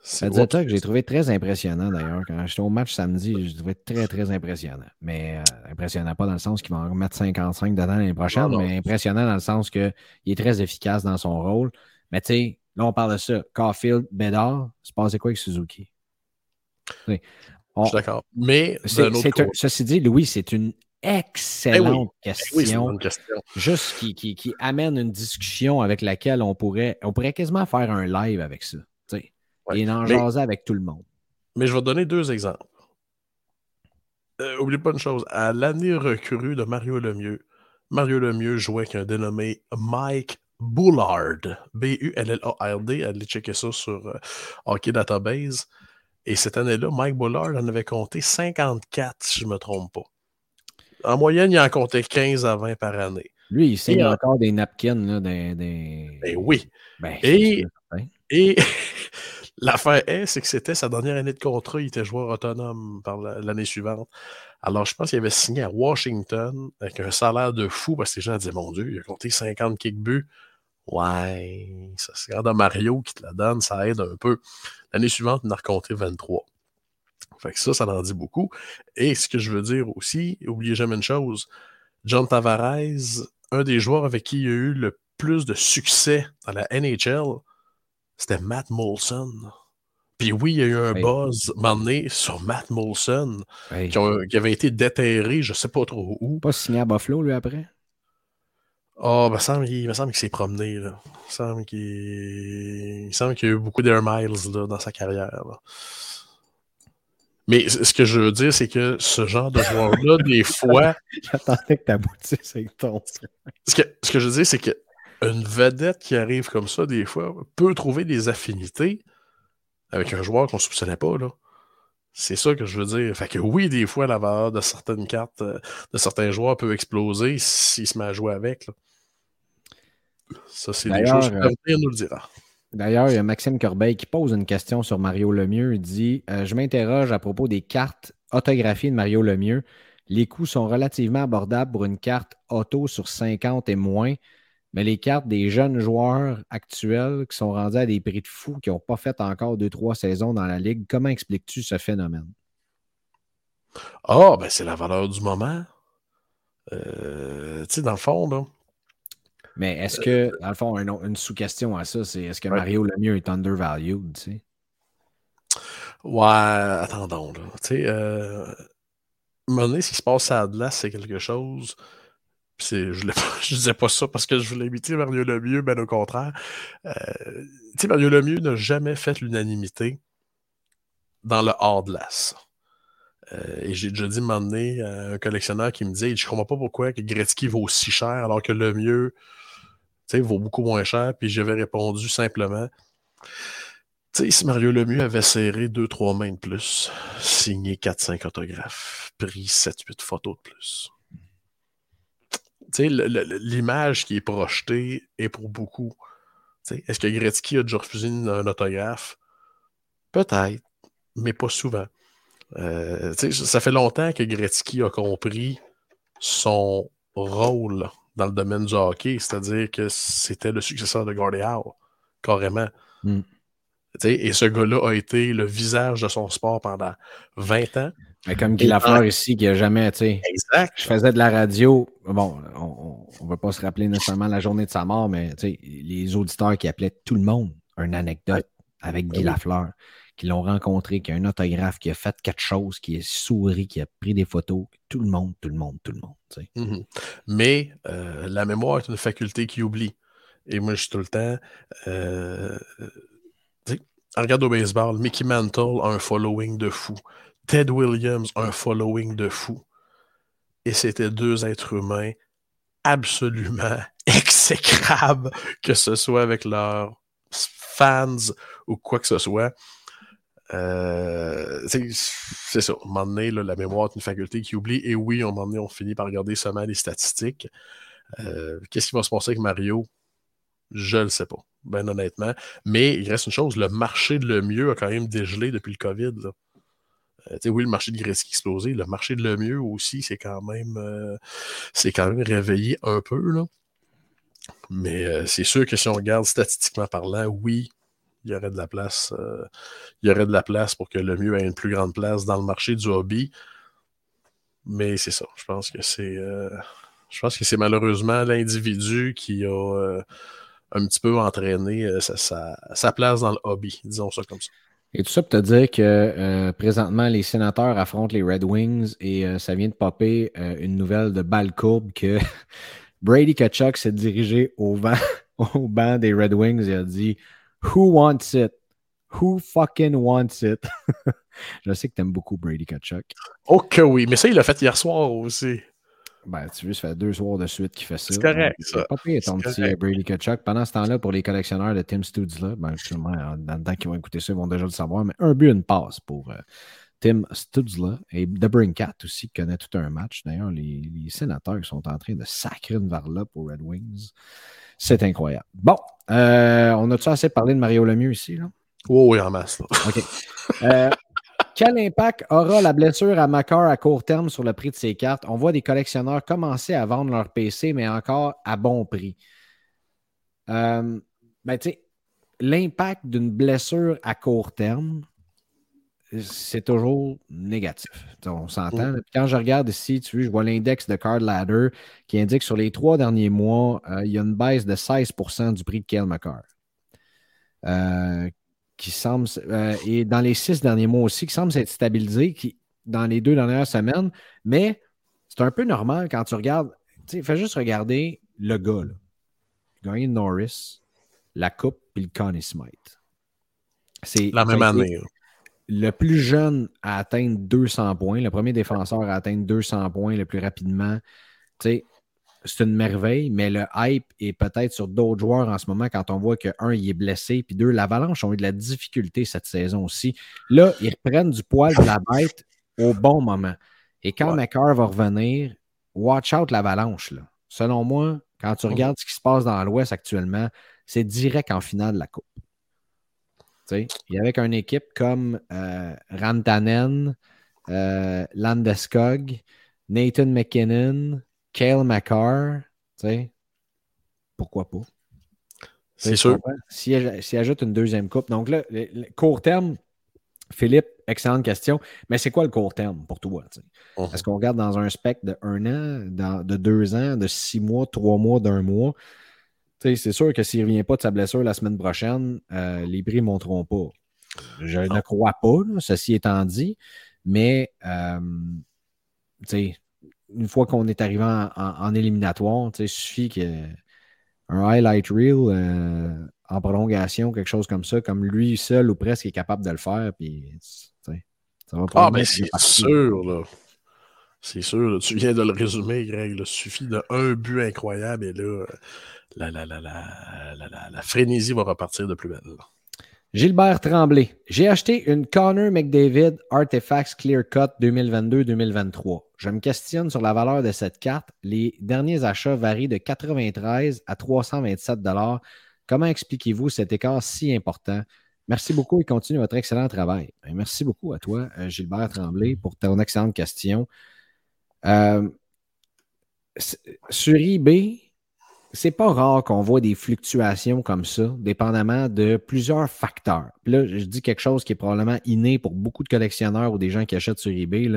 c'est ça que j'ai trouvé très impressionnant d'ailleurs. Quand j'étais au match samedi, je trouvé très, très impressionnant. Mais euh, impressionnant pas dans le sens qu'il va en remettre 55 dedans l'année prochaine, mais impressionnant dans le sens qu'il est très efficace dans son rôle. Mais tu sais, là, on parle de ça. Caulfield, Bédard, c'est passé quoi avec Suzuki? Je suis d'accord. Mais, ceci dit, Louis, c'est une excellente eh question. Eh question. Juste qui, qui, amène une discussion avec laquelle on pourrait, on pourrait quasiment faire un live avec ça. Et en jaser avec tout le monde. Mais je vais donner deux exemples. Euh, oublie pas une chose. À l'année recrue de Mario Lemieux, Mario Lemieux jouait avec un dénommé Mike Bullard. B-U-L-L-A-R-D. Allez checker ça sur euh, Hockey Database. Et cette année-là, Mike Bullard en avait compté 54, si je ne me trompe pas. En moyenne, il en comptait 15 à 20 par année. Lui, il signe encore des napkins. Là, des, des... Ben oui. Ben, et, et l'affaire est, c'est que c'était sa dernière année de contrat. Il était joueur autonome par l'année suivante. Alors, je pense qu'il avait signé à Washington avec un salaire de fou parce que les gens disaient Mon Dieu, il a compté 50 kick buts. Ouais, ça c'est quand Mario qui te la donne, ça aide un peu. L'année suivante, il en a compté 23. Fait que ça, ça en dit beaucoup. Et ce que je veux dire aussi, oubliez jamais une chose, John Tavares, un des joueurs avec qui il y a eu le plus de succès dans la NHL, c'était Matt Molson. Puis oui, il y a eu un buzz donné sur Matt Molson qui, avait été déterré, je ne sais pas trop où. Pas signé à Buffalo, lui, après? Oh, il me semble, qu'il s'est promené. Là. Il me semble qu'il il semble qu'il y a eu beaucoup d'air miles dans sa carrière. Mais ce que je veux dire, c'est que ce genre de joueur-là, des fois. J'attendais que t'aboutisses avec ton. Ce que, ce que je veux dire, c'est qu'une vedette qui arrive comme ça, des fois, peut trouver des affinités avec un joueur qu'on ne soupçonnait pas. Là. C'est ça que je veux dire. Fait que oui, des fois, la valeur de certaines cartes, euh, de certains joueurs peut exploser s'il se met à jouer avec. Ça, c'est des choses que l'avenir nous le dira. D'ailleurs, il y a Maxime Corbeil qui pose une question sur Mario Lemieux. Il dit euh, Je m'interroge à propos des cartes autographiées de Mario Lemieux. Les coûts sont relativement abordables pour une carte auto sur 50 et moins, mais les cartes des jeunes joueurs actuels qui sont rendus à des prix de fou, qui n'ont pas fait encore deux, trois saisons dans la Ligue, comment expliques-tu ce phénomène? Ah, oh, ben c'est la valeur du moment. Euh, tu sais, dans le fond, là, mais est-ce que, dans le fond, une, sous-question à ça, c'est est-ce que Mario Lemieux est undervalued, tu sais? Ouais, attendons, là. Tu sais, euh, ce qui se passe à Atlas, c'est quelque chose. Je ne disais pas ça parce que je voulais imiter Mario Lemieux, ben au contraire. Euh, tu sais, Mario Lemieux n'a jamais fait l'unanimité dans le hors euh, et j'ai déjà dit à un un collectionneur qui me disait Je comprends pas pourquoi que Gretzky vaut si cher alors que le mieux vaut beaucoup moins cher. Puis j'avais répondu simplement tu sais, si Mario Lemieux avait serré 2-3 mains de plus, signé 4-5 autographes, pris 7-8 photos de plus. L'image qui est projetée est pour beaucoup. Est-ce que Gretzky a déjà refusé un autographe? Peut-être, mais pas souvent. Euh, ça fait longtemps que Gretzky a compris son rôle dans le domaine du hockey, c'est-à-dire que c'était le successeur de Gordie Howe, carrément. Hmm. Et ce gars-là a été le visage de son sport pendant 20 ans. Mais comme Guy Lafleur ici, qui a jamais, tu sais. Exact. Je faisais de la radio. Bon, on ne va pas se rappeler nécessairement la journée de sa mort, mais les auditeurs qui appelaient tout le monde une anecdote avec Guy Lafleur qui l'ont rencontré, qui a un autographe, qui a fait quelque chose, qui a souri, qui a pris des photos. Tout le monde, tout le monde, tout le monde. Mhm. Mais euh, la mémoire est une faculté qui oublie. Et moi, je suis tout le temps. Euh, regarde au baseball, Mickey Mantle a un following de fou. Ted Williams un following de fou. Et c'était deux êtres humains absolument exécrables, que ce soit avec leurs fans ou quoi que ce soit. Euh, c'est ça. À un moment donné, la mémoire est une faculté qui oublie. Et oui, à un moment donné, on finit par regarder seulement les statistiques. Euh, qu'est-ce qui va se passer avec Mario? Je ne le sais pas, ben honnêtement. Mais il reste une chose, le marché de le mieux a quand même dégelé depuis le COVID. Euh, oui, le marché de Gretzky explosé. Le marché de le mieux aussi, c'est quand même c'est quand même réveillé un peu. Là. Mais c'est sûr que si on regarde statistiquement parlant, oui, il y aurait de la place. Euh, il y aurait de la place pour que le mieux ait une plus grande place dans le marché du hobby. Mais c'est ça. Je pense que c'est. Euh, je pense que c'est malheureusement l'individu qui a euh, un petit peu entraîné sa, place dans le hobby, disons ça comme ça. Et tout ça pour te dire que euh, présentement, les sénateurs affrontent les Red Wings et euh, ça vient de popper euh, une nouvelle de balle courbe que Brady Kachuk s'est dirigé au, vent, au banc des Red Wings et a dit Who wants it? Who fucking wants it? Je sais que tu aimes beaucoup Brady Kachuk. Oh que oui, mais ça, il l'a fait hier soir aussi. Ben, tu veux, ça fait deux soirs de suite qu'il fait ça. C'est correct, ça. Pas ton petit correct. Brady Kachuk. Pendant ce temps-là, pour les collectionneurs de Tim Studzla, ben, justement, dans le temps qu'ils vont écouter ça, ils vont déjà le savoir, mais un but, une passe pour euh, Tim Studzla et The Brinkat aussi, qui connaît tout un match. D'ailleurs, les, les sénateurs sont en train de sacrer une varlope aux Red Wings. C'est incroyable. Bon, euh, on a-tu assez parlé de Mario Lemieux ici, là? Oh oui, en masse. là. OK. Euh, quel impact aura la blessure à Macar à court terme sur le prix de ses cartes? On voit des collectionneurs commencer à vendre leur PC, mais encore à bon prix. Euh, ben, l'impact d'une blessure à court terme, c'est toujours négatif. On s'entend. Puis Quand je regarde ici, tu vois, je vois l'index de Card Ladder qui indique sur les trois derniers mois, euh, il y a une baisse de 16% du prix de Kale McCarr. Euh, qui semble, euh, et dans les six derniers mois aussi, qui semble s'être stabilisé qui, dans les deux dernières semaines. Mais c'est un peu normal quand tu regardes. Tu sais, fais juste regarder le gars. Là. Gagné Norris, la Coupe puis le Connie Smythe. C'est La même année. le plus jeune à atteindre 200 points, le premier défenseur à atteindre 200 points le plus rapidement. Tu sais, c'est une merveille, mais le hype est peut-être sur d'autres joueurs en ce moment quand on voit que, un, il est blessé, puis deux, l'Avalanche ont eu de la difficulté cette saison aussi. Là, ils reprennent du poil de la bête au bon moment. Et quand Ouais. McCarr va revenir, watch out l'Avalanche. Selon moi, quand tu regardes ce qui se passe dans l'Ouest actuellement, c'est direct en finale de la Coupe. Tu sais, Et avec une équipe comme euh, Rantanen, euh, Landeskog, Nathan McKinnon, Kale McCarr, tu sais, pourquoi pas? C'est sûr. S'il aj- s'il ajoute une deuxième coupe. Donc là, le, le court terme, Philippe, excellente question. Mais c'est quoi le court terme pour toi? tu sais? Mhm. Est-ce qu'on regarde dans un spectre de un an, dans- de deux ans, de six mois, trois mois, d'un mois? Tu sais, C'est sûr que s'il ne revient pas de sa blessure la semaine prochaine, euh, les prix ne monteront pas. Je ne crois pas, là, ceci étant dit, mais euh, tu sais, une fois qu'on est arrivé en, en- en éliminatoire, il suffit que un highlight reel euh, en prolongation, quelque chose comme ça, comme lui seul ou presque est capable de le faire, puis ça va Ah, mais c'est sûr, là. C'est sûr, là. tu viens de le résumer, Greg. Il suffit d'un but incroyable et là, la, la, la, la, la, la- la frénésie va repartir de plus belle. Gilbert Tremblay. J'ai acheté une Connor McDavid Artifacts Clear Cut 2022-2023. Je me questionne sur la valeur de cette carte. Les derniers achats varient de 93 à 327 dollars. Comment expliquez-vous cet écart si important? Merci beaucoup et continue votre excellent travail. Ben, Merci beaucoup à toi, euh, Gilbert Tremblay, pour ton excellente question. Euh, sur eBay, c'est pas rare qu'on voit des fluctuations comme ça, dépendamment de plusieurs facteurs. Puis là, je dis quelque chose qui est probablement inné pour beaucoup de collectionneurs ou des gens qui achètent sur eBay.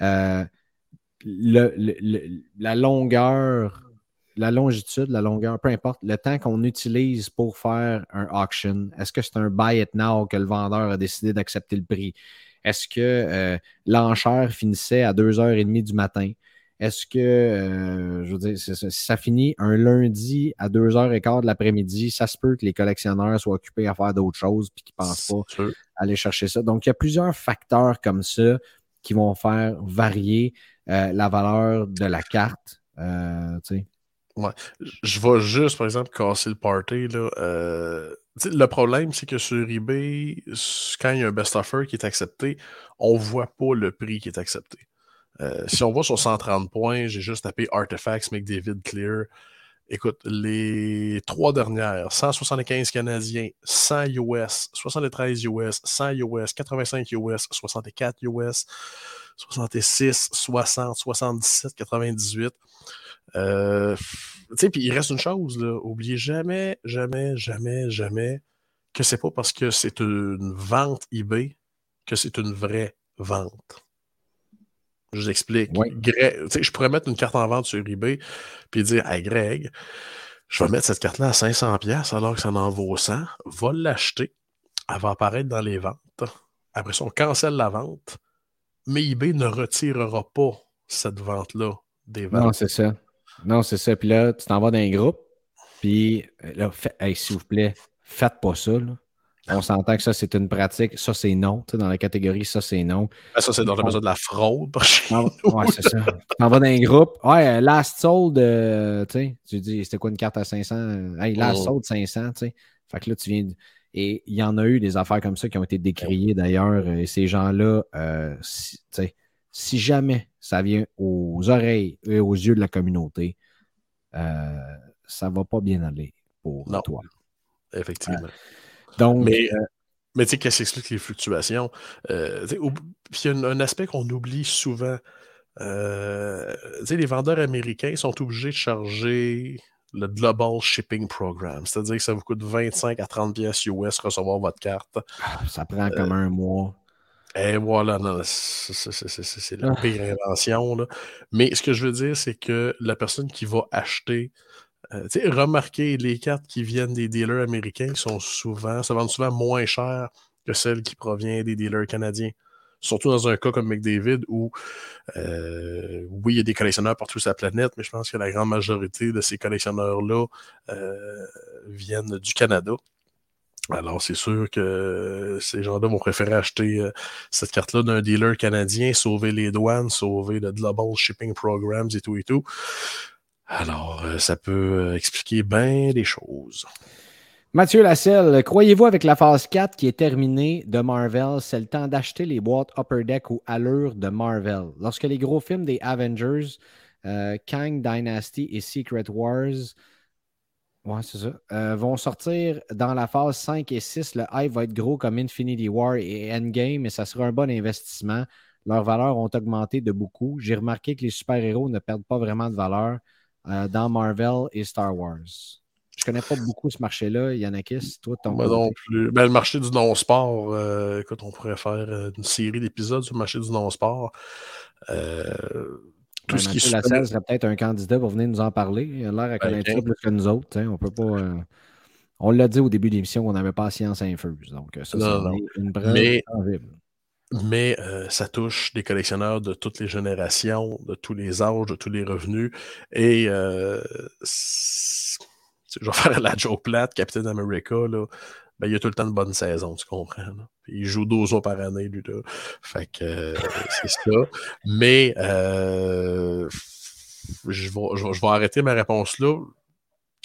Euh, la longueur, la longitude, la longueur, peu importe, le temps qu'on utilise pour faire un auction. Est-ce que c'est un buy it now que le vendeur a décidé d'accepter le prix? Est-ce que euh, l'enchère finissait à 2h30 du matin? Est-ce que, euh, je veux dire, ça, si ça finit un lundi à 2h15 de l'après-midi, ça se peut que les collectionneurs soient occupés à faire d'autres choses puis qu'ils ne pensent pas sûr. aller chercher ça. Donc, il y a plusieurs facteurs comme ça qui vont faire varier euh, la valeur de la carte. Euh. Je vais juste, par exemple, casser le party. Là. Le problème, c'est que sur eBay, quand il y a un best offer qui est accepté, on ne voit pas le prix qui est accepté. Euh, si on va sur 130 points, j'ai juste tapé Artifacts McDavid Clear. Écoute, les trois dernières, 175 Canadiens, 100 US, 73 US, 100 US, 85 US, 64 US, 66, 60, 77, 98. Euh, tu sais, puis il reste une chose, là. Oubliez jamais, jamais, jamais, jamais que c'est pas parce que c'est une vente eBay que c'est une vraie vente. Je vous explique. Oui. Greg- je pourrais mettre une carte en vente sur eBay puis dire à Greg, je vais mettre cette carte-là à 500$ pièces alors que ça en vaut 100. Va l'acheter. elle va apparaître dans les ventes. Après ça, on cancelle la vente, mais eBay ne retirera pas cette vente-là des ventes. Non, c'est ça. Non, c'est ça. Puis là, tu t'en vas dans un groupe, puis là, s'il vous plaît, faites pas ça. On s'entend que ça, c'est une pratique. Ça, c'est non. Tu sais, dans la catégorie, ça, c'est non. Ben, ça, c'est dans le besoin de la fraude. ouais, c'est ça. Tu t'en vas dans un groupe. Ouais, last sold, euh, tu sais, tu dis, c'était quoi une carte à 500? Hey, last sold 500, tu sais. Fait que là, tu viens. Et il y en a eu des affaires comme ça qui ont été décriées d'ailleurs. Et ces gens-là, euh, si, si, jamais ça vient aux oreilles et aux yeux de la communauté, euh, ça ne va pas bien aller pour toi. Effectivement. Donc, mais, euh, mais tu sais, qu'est-ce qui explique les fluctuations? Euh, puis il y a un, aspect qu'on oublie souvent. les vendeurs américains sont obligés de charger le Global Shipping Program. C'est-à-dire que ça vous coûte 25 à 30 pièces US recevoir votre carte. Ah, ça prend comme un mois. Et voilà, c'est la ah. pire invention. Là. Mais ce que je veux dire, c'est que la personne qui va acheter, euh, remarquez les cartes qui viennent des dealers américains sont souvent, se vendent souvent moins cher que celles qui proviennent des dealers canadiens. Surtout dans un cas comme McDavid où, euh, oui, il y a des collectionneurs partout sur la planète, mais je pense que la grande majorité de ces collectionneurs-là euh, viennent du Canada. Alors, c'est sûr que ces gens-là vont préférer acheter euh, cette carte-là d'un dealer canadien, sauver les douanes, sauver le Global Shipping Programs et tout et tout. Alors, ça peut expliquer bien des choses. Mathieu Lasselle, croyez-vous avec la phase 4 qui est terminée de Marvel, c'est le temps d'acheter les boîtes Upper Deck ou Allure de Marvel? Lorsque les gros films des Avengers, euh, Kang Dynasty et Secret Wars euh, vont sortir dans la phase 5 et 6, le hype va être gros comme Infinity War et Endgame, et ça sera un bon investissement. Leurs valeurs ont augmenté de beaucoup. J'ai remarqué que les super-héros ne perdent pas vraiment de valeur euh, dans Marvel et Star Wars. Je connais pas beaucoup ce marché-là. Yanakis, toi, ton. non plus. Ben, le marché du non-sport, euh, écoute, on pourrait faire euh, une série d'épisodes sur le marché du non-sport. Euh, tout ben, ce qui la serait peut-être un candidat pour venir nous en parler. Il a l'air à ben, connaître plus que nous autres. On peut pas. On l'a dit au début de l'émission qu'on n'avait pas science infuse. Donc, ça, c'est une preuve mais, mais ça touche des collectionneurs de toutes les générations, de tous les âges, de tous les revenus. Et je vais faire la joke plate, Captain America, là, ben, il y a tout le temps de bonnes saisons, tu comprends. Il joue 12 ans par année, lui. Là. Fait que euh, c'est ça. Mais euh, je, vais, je, vais, arrêter ma réponse là.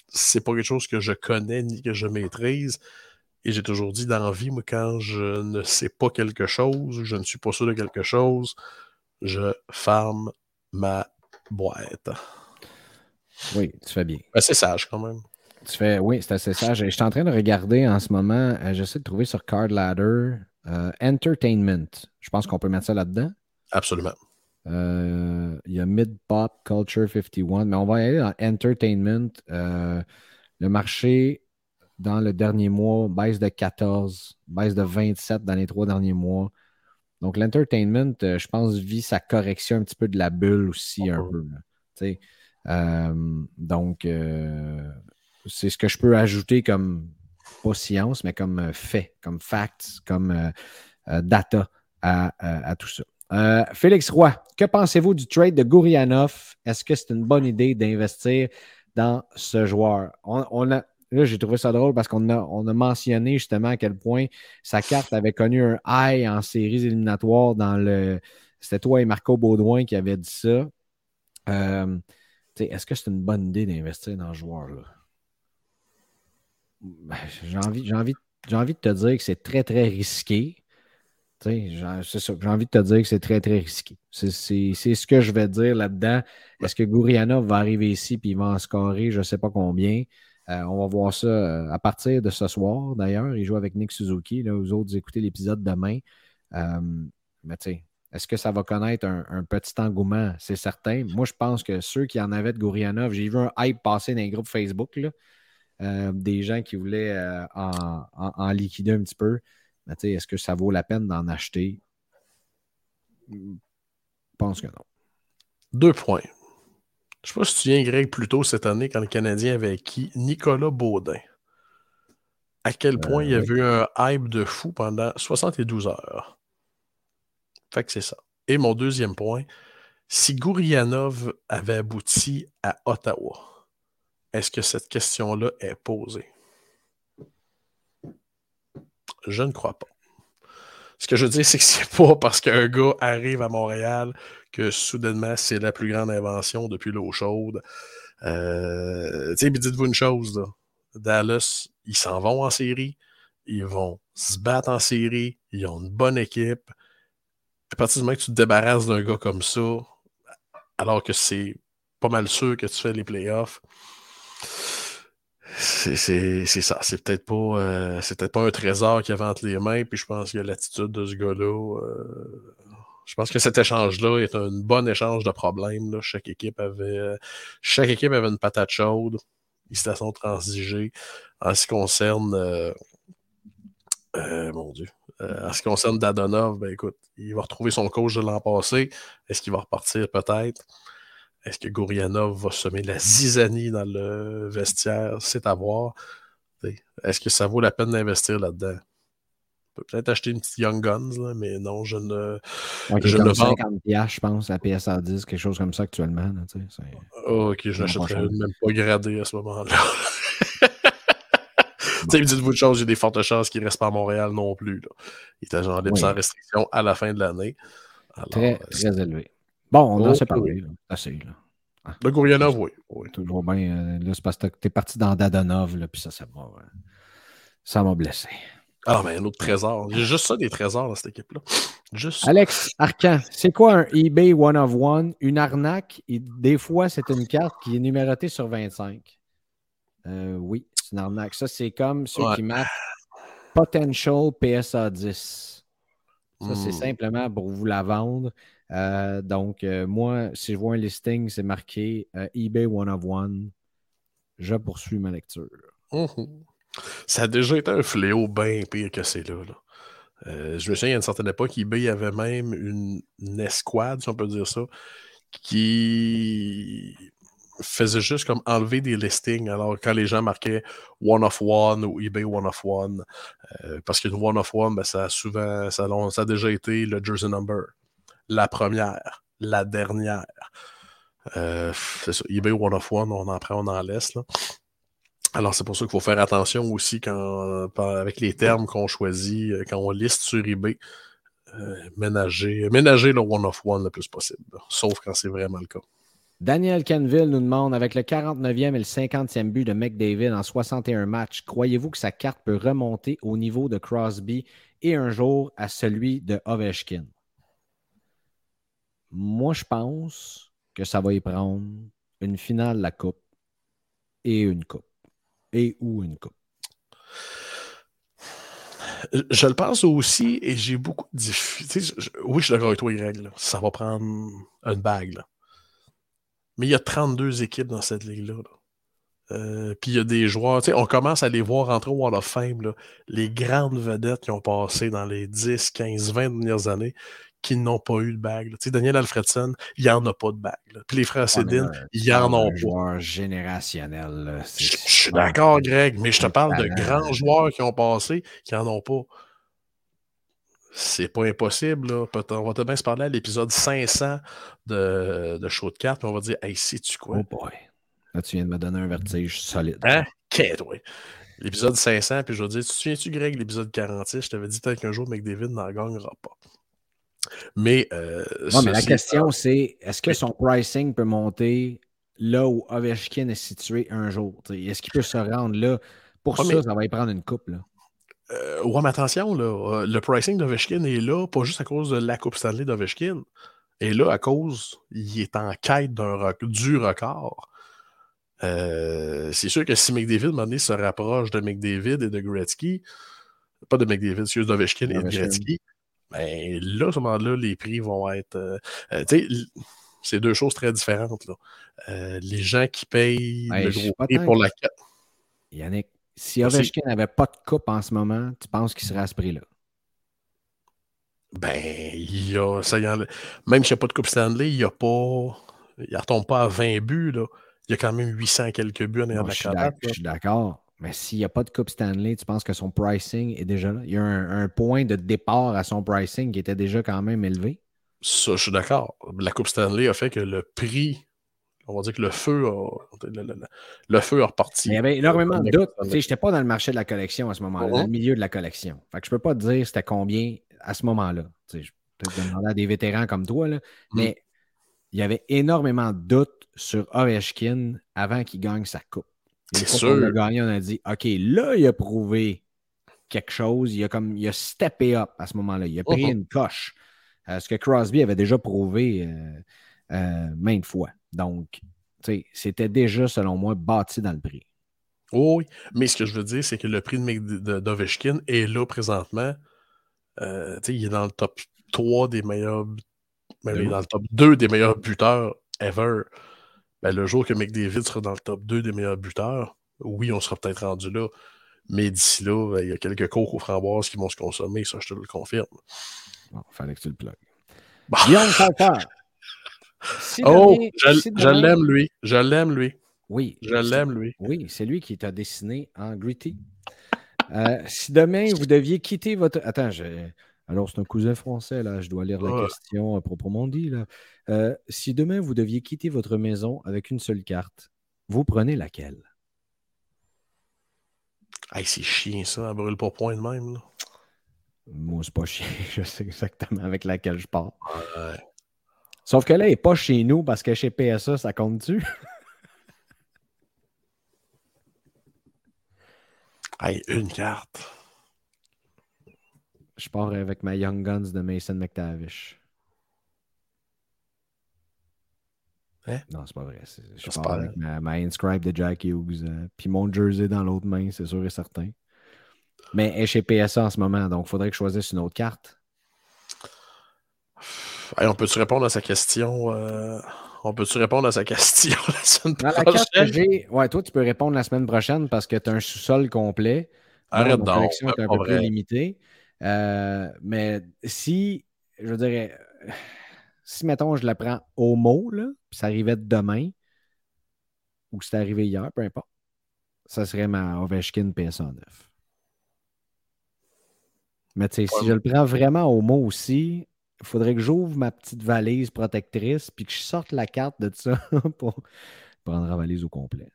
C'est pas quelque chose que je connais ni que je maîtrise. Et j'ai toujours dit dans la vie, moi, quand je ne sais pas quelque chose, je ne suis pas sûr de quelque chose, je ferme ma boîte. Oui, tu fais bien. C'est sage quand même. Tu fais, oui, c'est assez sage. Je suis en train de regarder en ce moment, euh, j'essaie de trouver sur Card Ladder euh, Entertainment. Je pense qu'on peut mettre ça là-dedans. Absolument. Euh, il y a Mid Pop Culture 51, mais on va aller dans Entertainment. le marché dans le dernier mois baisse de 14, baisse de 27 dans les trois derniers mois. Donc, l'entertainment, je pense, vit sa correction un petit peu de la bulle aussi, un peu. donc, c'est ce que je peux ajouter comme, pas science, mais comme euh, fait, comme facts, comme euh, euh, data à, tout ça. Félix Roy, que pensez-vous du trade de Gourianov? Est-ce que c'est une bonne idée d'investir dans ce joueur? On, a, là, j'ai trouvé ça drôle parce qu'on a, on a mentionné justement à quel point sa carte avait connu un high en séries éliminatoires dans le. C'était toi et Marco Baudouin qui avaient dit ça. Est-ce que c'est une bonne idée d'investir dans ce joueur-là? Ben, j'ai envie, j'ai envie, j'ai envie de te dire que c'est très, très risqué. J'ai envie de te dire que c'est très, très risqué. C'est ce que je vais dire là-dedans. Est-ce que Gourianov va arriver ici et il va en scorer je ne sais pas combien? Euh, on va voir ça euh, à partir de ce soir, d'ailleurs. Il joue avec Nick Suzuki. Là, vous autres, écoutez l'épisode demain. Euh, mais tu sais, est-ce que ça va connaître un, petit engouement? C'est certain. Moi, je pense que ceux qui en avaient de Gourianov, j'ai vu un hype passer dans les groupes Facebook. Des gens qui voulaient euh, en, liquider un petit peu. Est-ce que ça vaut la peine d'en acheter? Je pense que non. Deux points. Je ne sais pas si tu viens, Greg, plus tôt cette année quand le Canadien avait acquis Nicolas Baudin. à quel point il y a eu un hype de fou pendant 72 heures? Fait que c'est ça. Et mon deuxième point, si Gourianov avait abouti à Ottawa, est-ce que cette question-là est posée? Je ne crois pas. Ce que je veux dire, c'est que c'est pas parce qu'un gars arrive à Montréal que soudainement c'est la plus grande invention depuis l'eau chaude. Euh, dites-vous une chose, Dallas, ils s'en vont en série, ils vont se battre en série, ils ont une bonne équipe. À partir du moment que tu te débarrasses d'un gars comme ça, alors que c'est pas mal sûr que tu fais les playoffs, c'est ça. C'est peut-être pas, euh, peut pas un trésor qui entre les mains. Puis je pense que l'attitude de ce gars-là. Euh, je pense que cet échange-là est un bon échange de problèmes. Chaque équipe avait chaque équipe avait une patate chaude. Ils se sont transigés. En ce qui concerne euh, mon Dieu. en ce qui concerne Dadonov, ben écoute, il va retrouver son coach de l'an passé. Est-ce qu'il va repartir? Peut-être? Est-ce que Gourianov va semer la zizanie dans le vestiaire? C'est à voir. Est-ce que ça vaut la peine d'investir là-dedans? Peut peut-être acheter une petite Young Guns, mais non, je ne. je ne 50 je pense, à PSA 10, quelque chose comme ça actuellement. ok, je n'achèterais même pas gradé à ce moment-là. Tu sais, dites-vous de chose, j'ai des fortes chances qu'il ne reste pas à Montréal non plus. Là. Il était genre libre sans restriction à la fin de l'année. Très, euh, très élevé. Bon, on en s'est parlé. Assez, là. Ah, le Gourianov, oui. oui. Toujours bien. Euh, là, c'est parce que tu es parti dans Dadonov, là, puis ça, ça m'a, ça m'a blessé. Ah, mais un autre trésor. J'ai juste ça des trésors dans cette équipe-là. Juste Alex Arcan, c'est quoi un eBay One of One? Une arnaque, et des fois, c'est une carte qui est numérotée sur 25. Euh, oui, c'est une arnaque. Ça, c'est comme ceux qui marquent Potential PSA 10. Ça, c'est hmm. simplement pour vous la vendre. Euh, donc, euh, moi, si je vois un listing, c'est marqué eBay One of One. Je poursuis ma lecture. Ça a déjà été un fléau bien pire que c'est là. je me souviens, il y a une certaine époque, eBay avait même une, escouade, si on peut dire ça, qui faisait juste comme enlever des listings. Alors, quand les gens marquaient One of One ou eBay One of One, parce qu'une One of One, ben, ça a souvent, ça a déjà été le jersey number la première, la dernière. Euh, c'est ça, eBay One of One, on en prend, on en laisse. Là. Alors, c'est pour ça qu'il faut faire attention aussi quand, avec les termes qu'on choisit, euh, quand on liste sur eBay. Euh, ménager, ménager le one of one le plus possible, sauf quand c'est vraiment le cas. Daniel Canville nous demande avec le 49e et le 50e but de McDavid en 61 matchs, croyez-vous que sa carte peut remonter au niveau de Crosby et un jour à celui de Ovechkin? Moi, je pense que ça va y prendre une finale de la Coupe et une Coupe. Et ou une Coupe. Je le pense aussi et j'ai beaucoup de difficultés. Oui, je suis d'accord avec toi, Greg. Ça va prendre une bague. Mais il y a 32 équipes dans cette ligue-là. Euh, puis il y a des joueurs, on commence à les voir rentrer au Wall of Fame, les grandes vedettes qui ont passé dans les 10, 15, 20 dernières années, qui n'ont pas eu de bague. Tu Daniel Alfredson, il n'y en a pas de bague. Puis les frères Cédine, ils en ont pas. joueur générationnel. Je, suis d'accord, Greg, mais je te parle de grands joueurs qui ont passé, qui n'en ont pas. C'est pas impossible. Là. On va peut-être bien se parler à l'épisode 500 de, de Show de cartes, on va dire Hey, sais-tu quoi? Oh boy. Là, tu viens de me donner un vertige solide. Hein? Quête, oui. L'épisode 500, puis je vais dire Tu te souviens-tu, Greg, l'épisode 46 Je t'avais dit peut-être qu'un jour, McDavid n'en gagnera pas. Mais, euh, mais la question, c'est est-ce que son pricing peut monter là où Ovechkin est situé un jour? Est-ce qu'il peut se rendre là? Pour ça, ça va y prendre une coupe. Là. Euh, ouais, mais attention, là, euh, le pricing d'Ovechkin est là, pas juste à cause de la Coupe Stanley d'Ovechkin. Et là, à cause, il est en quête d'un du record. c'est sûr que si McDavid, à se rapproche de McDavid et de Gretzky, pas de McDavid, excuse, d'Ovechkin et de Gretzky, ben, là, à ce moment-là, les prix vont être. Euh, euh, tu sais, c'est deux choses très différentes. Là. Euh, les gens qui payent le gros prix pour la carte. Yannick, si Ovechkin n'avait pas de coupe en ce moment, tu penses qu'il serait à ce prix-là? Ben, il y a, ça, y a, même s'il n'y a pas de Coupe Stanley, il n'y a pas. Il ne retombe pas à 20 buts. Là. Il y a quand même 800 quelques buts en ayant la Je suis d'accord. Mais s'il n'y a pas de Coupe Stanley, tu penses que son pricing est déjà là? Il y a un, point de départ à son pricing qui était déjà quand même élevé? Ça, je suis d'accord. La Coupe Stanley a fait que le prix, on va dire que le feu a, le, feu a reparti. Il y avait énormément de doutes. Je n'étais pas dans le marché de la collection à ce moment-là, dans le milieu de la collection. Fait que je ne peux pas te dire c'était combien à ce moment-là. Je peux te demander à des vétérans comme toi, là, mm. mais il y avait énormément de doutes sur Ovechkin avant qu'il gagne sa coupe. C'est sûr. On a dit OK, là, il a prouvé quelque chose. Il a, comme, il a steppé up à ce moment-là. Il a pris uh-huh. une coche. Euh, ce que Crosby avait déjà prouvé euh, euh, maintes fois. Donc, c'était déjà, selon moi, bâti dans le prix. oui, mais ce que je veux dire, c'est que le prix d'Ovechkin est là présentement. il est dans le top 3 des meilleurs. Ben, il est dans le top 2 des meilleurs buteurs ever. Ben, le jour que McDavid sera dans le top 2 des meilleurs buteurs, oui, on sera peut-être rendu là. Mais d'ici là, ben, il y a quelques coques aux framboises qui vont se consommer, ça, je te le confirme. Bon, fallait que tu le plugues. Bah. oh, je, l'aime, lui. Je l'aime, lui. Oui. Je l'aime, lui. Oui, c'est lui qui t'a dessiné en gritty. Euh, si demain, vous deviez quitter votre. Attends, je... Alors, c'est un cousin français, là. Je dois lire la question proprement dit, là. Euh, si demain, vous deviez quitter votre maison avec une seule carte, vous prenez laquelle? Hey, c'est chiant, ça, à brûle pour point de même, là. Moi, c'est pas chiant. Je sais exactement avec laquelle je pars. Sauf que là, elle n'est pas chez nous parce que chez PSA, ça compte-tu? hey, une carte. Je pars avec ma Young Guns de Mason McTavish. Hein? Non, c'est pas vrai. Je pars avec ma, Inscribe de Jack Hughes. Euh, puis mon jersey dans l'autre main, c'est sûr et certain. Mais elle est chez PSA en ce moment, donc il faudrait que je choisisse une autre carte. on peut-tu répondre à sa question? Euh, on peut-tu répondre à sa question la semaine prochaine? ouais, toi, tu peux répondre la semaine prochaine parce que tu as un sous-sol complet. Arrête donc. collection est un peu plus limitée. Euh, mais si, je dirais, si, mettons, je la prends au mot, là, puis ça arrivait demain, ou c'est arrivé hier, peu importe, ça serait ma Ovechkin PS9. Mais tu sais, si je le prends vraiment au mot aussi, il faudrait que j'ouvre ma petite valise protectrice puis que je sorte la carte de ça pour prendre la valise au complet.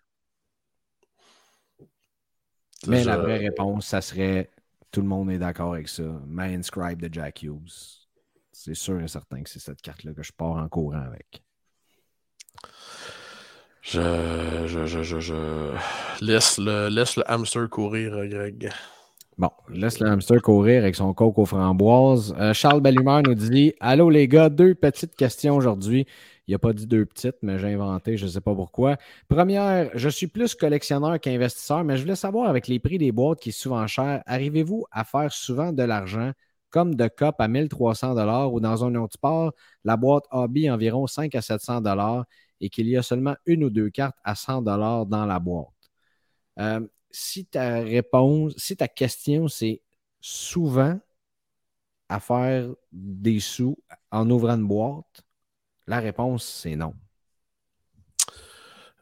Mais la vraie réponse, ça serait tout le monde est d'accord avec ça. My Inscribe de Jack Hughes. C'est sûr et certain que c'est cette carte-là que je pars en courant avec. Je, je, je, je, Laisse, le, laisse le hamster courir, Greg. Bon, laisse le hamster courir avec son coke aux framboises. Euh, Charles Bellumeur nous dit Allô les gars, deux petites questions aujourd'hui. Il n'a pas dit deux petites, mais j'ai inventé, je ne sais pas pourquoi. Première, je suis plus collectionneur qu'investisseur, mais je voulais savoir avec les prix des boîtes qui sont souvent chers, arrivez-vous à faire souvent de l'argent comme de COP à 1300 dollars ou dans un autre sport, la boîte hobby environ 5 à 700 dollars et qu'il y a seulement une ou deux cartes à 100 dollars dans la boîte? Euh, si ta réponse, si ta question c'est souvent à faire des sous en ouvrant une boîte, la réponse, c'est non.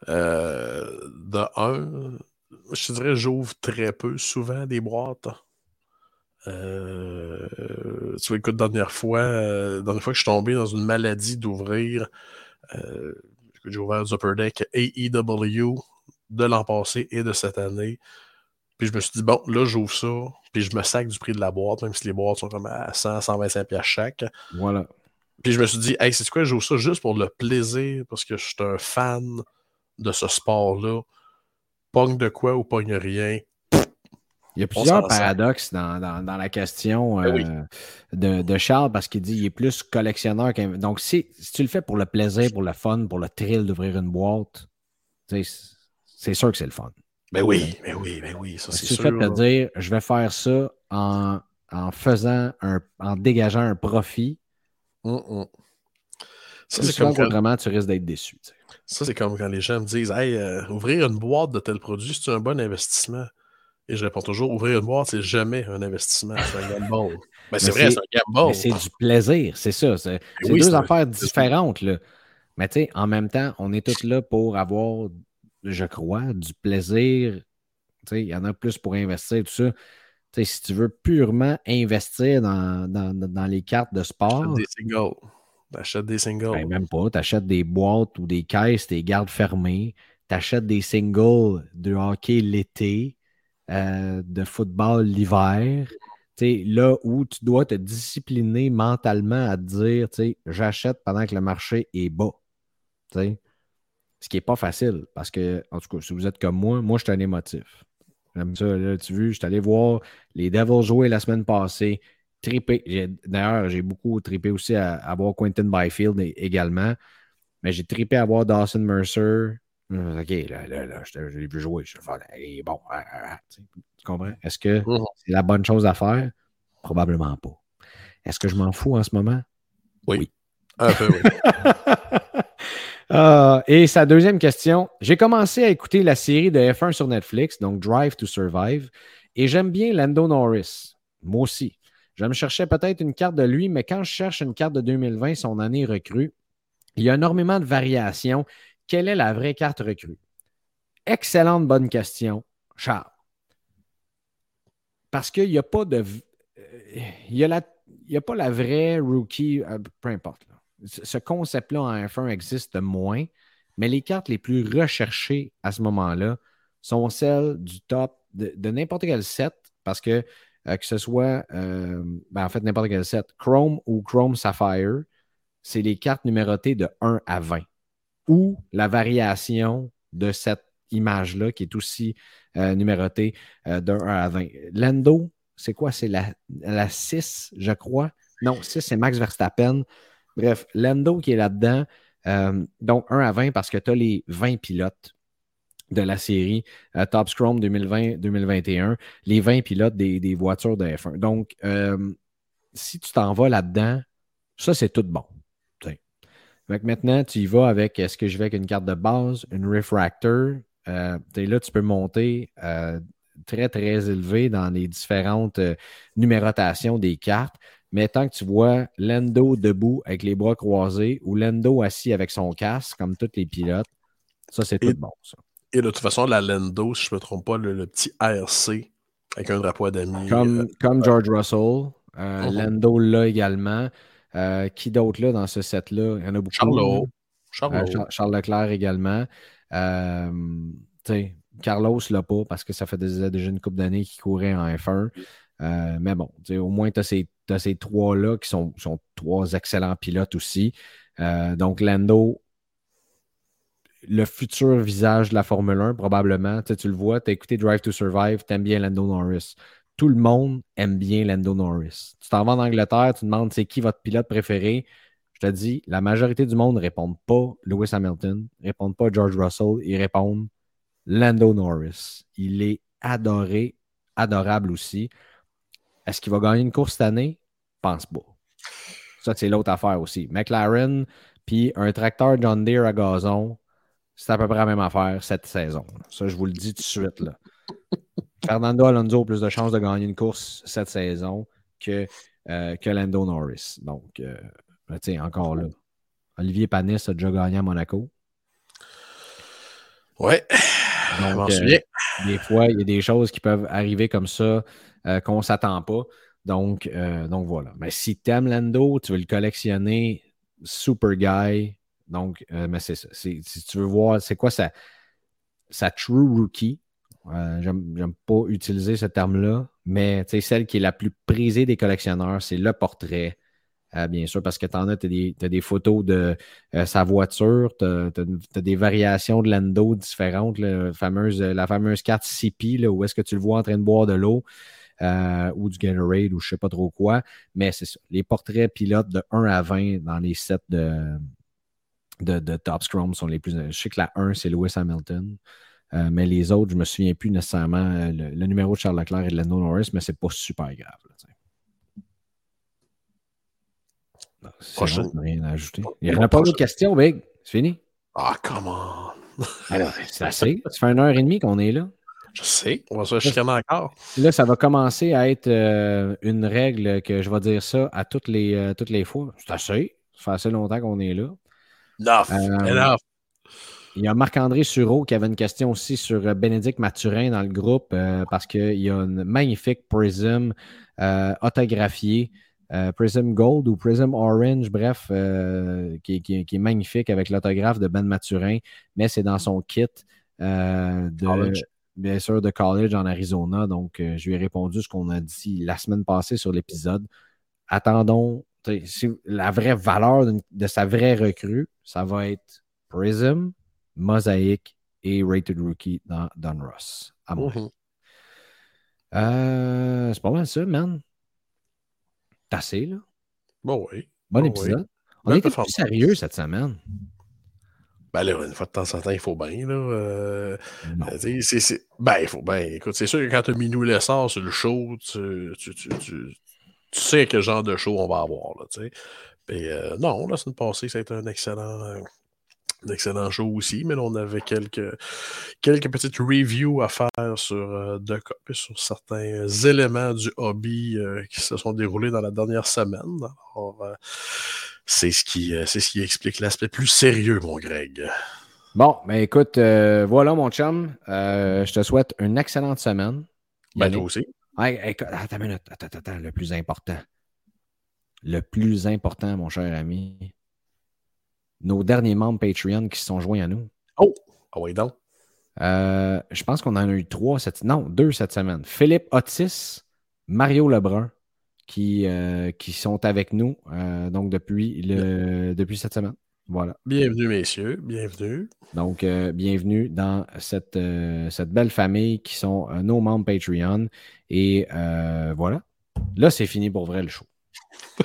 Euh, de un, je dirais j'ouvre très peu souvent des boîtes. Euh, tu vois, écoute, dernière fois, euh, dernière fois que je suis tombé dans une maladie d'ouvrir, j'ai ouvert Upper Deck AEW de l'an passé et de cette année. Puis je me suis dit, bon, là, j'ouvre ça, puis je me sac du prix de la boîte, même si les boîtes sont comme à 100, 125 chaque. Voilà. Puis je me suis dit, hey, c'est quoi, je joue ça juste pour le plaisir, parce que je suis un fan de ce sport-là. Pogne de quoi ou pogne rien. Il y a plusieurs paradoxes dans, la question ben euh, de, Charles parce qu'il dit qu'il est plus collectionneur qu'un. Donc, si, tu le fais pour le plaisir, pour le fun, pour le thrill d'ouvrir une boîte, c'est sûr que c'est le fun. Ben oui, ben oui, ben oui, ça c'est sûr. Tu fais te dire, je vais faire ça en, en faisant un, en dégageant un profit ça, c'est comme quand... tu risques d'être déçu. Ça, c'est comme quand les gens me disent Hey, euh, ouvrir une boîte de tel produit, c'est un bon investissement? Et je réponds toujours ouvrir une boîte, c'est jamais un investissement, c'est un gamble. Ben, c'est vrai, c'est un gamble. c'est du plaisir, c'est ça. C'est deux affaires différentes. Là. Mais tu sais, en même temps, on est tous là pour avoir, je crois, du plaisir Il y en a plus pour investir, tout ça. Si tu veux purement investir dans, les cartes de sport. Des singles. T'achètes des singles. Ben, même pas. T'achètes des boîtes ou des caisses, des gardes fermées. T'achètes des singles de hockey l'été, euh, de football l'hiver. Là où tu dois te discipliner mentalement à te dire, j'achète pendant que le marché est bas. Ce qui n'est pas facile parce que, en tout cas, si vous êtes comme moi, moi, je suis un émotif. J'aime ça. Là, tu veux, je suis allé voir les Devils jouer la semaine passée. Trippé. D'ailleurs, j'ai beaucoup trippé aussi à, voir Quentin Byfield également. Mais j'ai trippé à voir Dawson Mercer. OK, là, là, là je, l'ai vu jouer. Je vais bon, ah, ah, ah, tu comprends? Est-ce que mhm. c'est la bonne chose à faire? Probablement pas. Est-ce que je m'en fous en ce moment? Oui. Un peu, oui. Euh, et sa deuxième question, j'ai commencé à écouter la série de F1 sur Netflix, donc Drive to Survive, et j'aime bien Lando Norris. Moi aussi. Je me cherchais peut-être une carte de lui, mais quand je cherche une carte de 2020, son année recrue, il y a énormément de variations. Quelle est la vraie carte recrue? Excellente bonne question, Charles. Parce qu'il n'y a pas de. Euh, il n'y a, pas la vraie rookie, euh, peu importe ce concept-là en F1 existe moins, mais les cartes les plus recherchées à ce moment-là sont celles du top de, n'importe quel set, parce que euh, que ce soit, euh, ben, en fait, n'importe quel set, Chrome ou Chrome Sapphire, c'est les cartes numérotées de 1 à 20, ou la variation de cette image-là qui est aussi euh, numérotée de 1 à 20. Lendo, c'est quoi? C'est la, la 6, je crois? Non, 6, c'est Max Verstappen. Bref, Lando qui est là-dedans. Euh, donc, 1 à 20 parce que tu as les 20 pilotes de la série euh, Top Scrum 2020-2021, les 20 pilotes des, voitures de F1. Donc, euh, si tu t'en vas là-dedans, ça, c'est tout bon. Maintenant, tu y vas avec est-ce que je vais avec une carte de base, une refractor. là, tu peux monter très, très élevé dans les différentes numérotations des cartes. Mais tant que tu vois Lando debout avec les bras croisés ou Lando assis avec son casque, comme tous les pilotes, ça, c'est tout bon, ça. Et de toute façon, la Lando, si je ne me trompe pas, le, petit ARC avec un drapeau d'amis. Comme, euh, comme George Russell. Euh, uh-huh. Lando là également. Euh, qui d'autre là dans ce set-là? Il y en a beaucoup. Charles, Charles, Charles Leclerc également. Carlos l'a pas parce que ça fait déjà une couple d'années qu'il courait en F1. Mais bon, au moins, tu as ces trois-là qui sont, trois excellents pilotes aussi. Euh, donc, Lando, le futur visage de la Formule 1, probablement. Tu, tu le vois, tu as écouté Drive to Survive, tu aimes bien Lando Norris. Tout le monde aime bien Lando Norris. Tu t'en vas en Angleterre, tu demandes c'est qui votre pilote préféré. Je te dis, la majorité du monde ne répond pas Lewis Hamilton, ne répondent pas George Russell, ils répondent Lando Norris. Il est adoré, adorable aussi. Est-ce qu'il va gagner une course cette année? Pense pas. Ça, c'est l'autre affaire aussi. McLaren, puis un tracteur John Deere à gazon, c'est à peu près la même affaire cette saison. Ça, je vous le dis tout de suite. Là. Fernando Alonso a plus de chances de gagner une course cette saison que, euh, que Lando Norris. Donc, euh, tiens, encore là. Olivier Panis a déjà gagné à Monaco. Ouais. Donc, euh, des fois, il y a des choses qui peuvent arriver comme ça euh, qu'on ne s'attend pas. Donc, euh, donc voilà. Mais si tu aimes Lando, tu veux le collectionner, super guy. Donc, ça. Si tu veux voir, c'est quoi sa, sa true rookie? J'aime pas utiliser ce terme-là, mais celle qui est la plus prisée des collectionneurs, c'est le portrait euh, bien sûr, parce que tu en as, tu as, des photos de euh, sa voiture, tu as, des variations de Lando différentes, la fameuse carte CP, où est-ce que tu le vois en train de boire de l'eau. Euh, ou du Gatorade ou je ne sais pas trop quoi. Mais c'est ça. Les portraits pilotes de 1 à 20 dans les sets de, de, Top Scrum sont les plus. Je sais que la 1, c'est Lewis Hamilton. mais les autres, je ne me souviens plus nécessairement le, numéro de Charles Leclerc et de Lando Norris, mais c'est pas super grave. Prochaine. rien à ajouter. Il n'y en a pas d'autres questions, Big. C'est fini? Ah, come on. Alors, c'est assez. Ça fait une heure et demie qu'on est là. Je sais, on va se chicaner encore. Là, ça va commencer à être euh, une règle que je vais dire ça à toutes les, euh, toutes les fois. C'est assez. Ça fait assez longtemps qu'on est là. Enough. Euh, Enough. Il y a Marc-André Sureau qui avait une question aussi sur Bénédicte Mathurin dans le groupe parce qu'il y a une magnifique Prism autographiée. Prism Gold ou Prism Orange, bref, qui, est magnifique avec l'autographe de Ben Mathurin, mais c'est dans son kit de, bien sûr, de college en Arizona. Donc, je lui ai répondu ce qu'on a dit la semaine passée sur l'épisode. Attendons la vraie valeur de, sa vraie recrue, ça va être Prism, Mosaic et Rated Rookie dans Don Ross. À moi. Mm-hmm. Euh, c'est pas mal ça, man. T'as assez, là. Bon, oui. Bon épisode. On était plus sérieux cette semaine. Ben là, une fois de temps en temps, il faut bien. Là, euh, euh Ben, il faut bien. Écoute, c'est sûr que quand tu as mis nous l'essence sur le show, tu, tu, tu, tu sais quel genre de show on va avoir. Là, tu sais. Euh, non, la semaine passée, ça a été un excellent, euh, un excellent show aussi, mais là, on avait quelques, quelques petites reviews à faire sur, euh, sur certains éléments du hobby qui se sont déroulés dans la dernière semaine. Alors, c'est ce, qui, c'est ce qui explique l'aspect plus sérieux, mon Greg. Bon, ben écoute, voilà mon chum. je te souhaite une excellente semaine. Ben, toi aussi. attends minute. Attends, attends, le plus important. Le plus important, mon cher ami. Nos derniers membres Patreon qui se sont joints à nous. Oh! Ah oui, donc. Euh, je pense qu'on en a eu trois cette Non, deux cette semaine. Philippe Otis, Mario Lebrun, qui, euh, qui sont avec nous euh, donc depuis, le, depuis cette semaine. Voilà. Bienvenue, messieurs. Bienvenue. Donc, bienvenue dans cette, cette belle famille qui sont nos membres Patreon. Et voilà. Là, c'est fini pour vrai le show.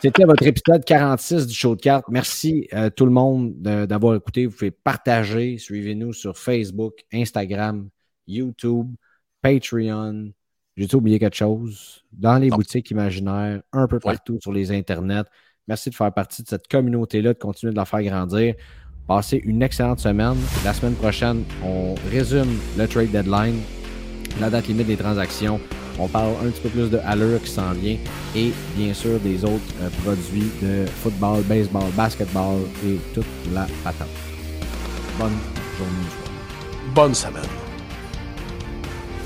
C'était votre épisode 46 du show de cartes. Merci à tout le monde d'avoir écouté. Vous pouvez partager. Suivez-nous sur Facebook, Instagram, YouTube, Patreon. J'ai oublié quelque chose. Dans les boutiques imaginaires, un peu partout sur les internets. Merci de faire partie de cette communauté-là, de continuer de la faire grandir. Passez une excellente semaine. La semaine prochaine, on résume le trade deadline, la date limite des transactions. On parle un petit peu plus de Haller qui s'en vient et bien sûr des autres euh, produits de football, baseball, basketball et toute la patate. Bonne journée. Bonne semaine.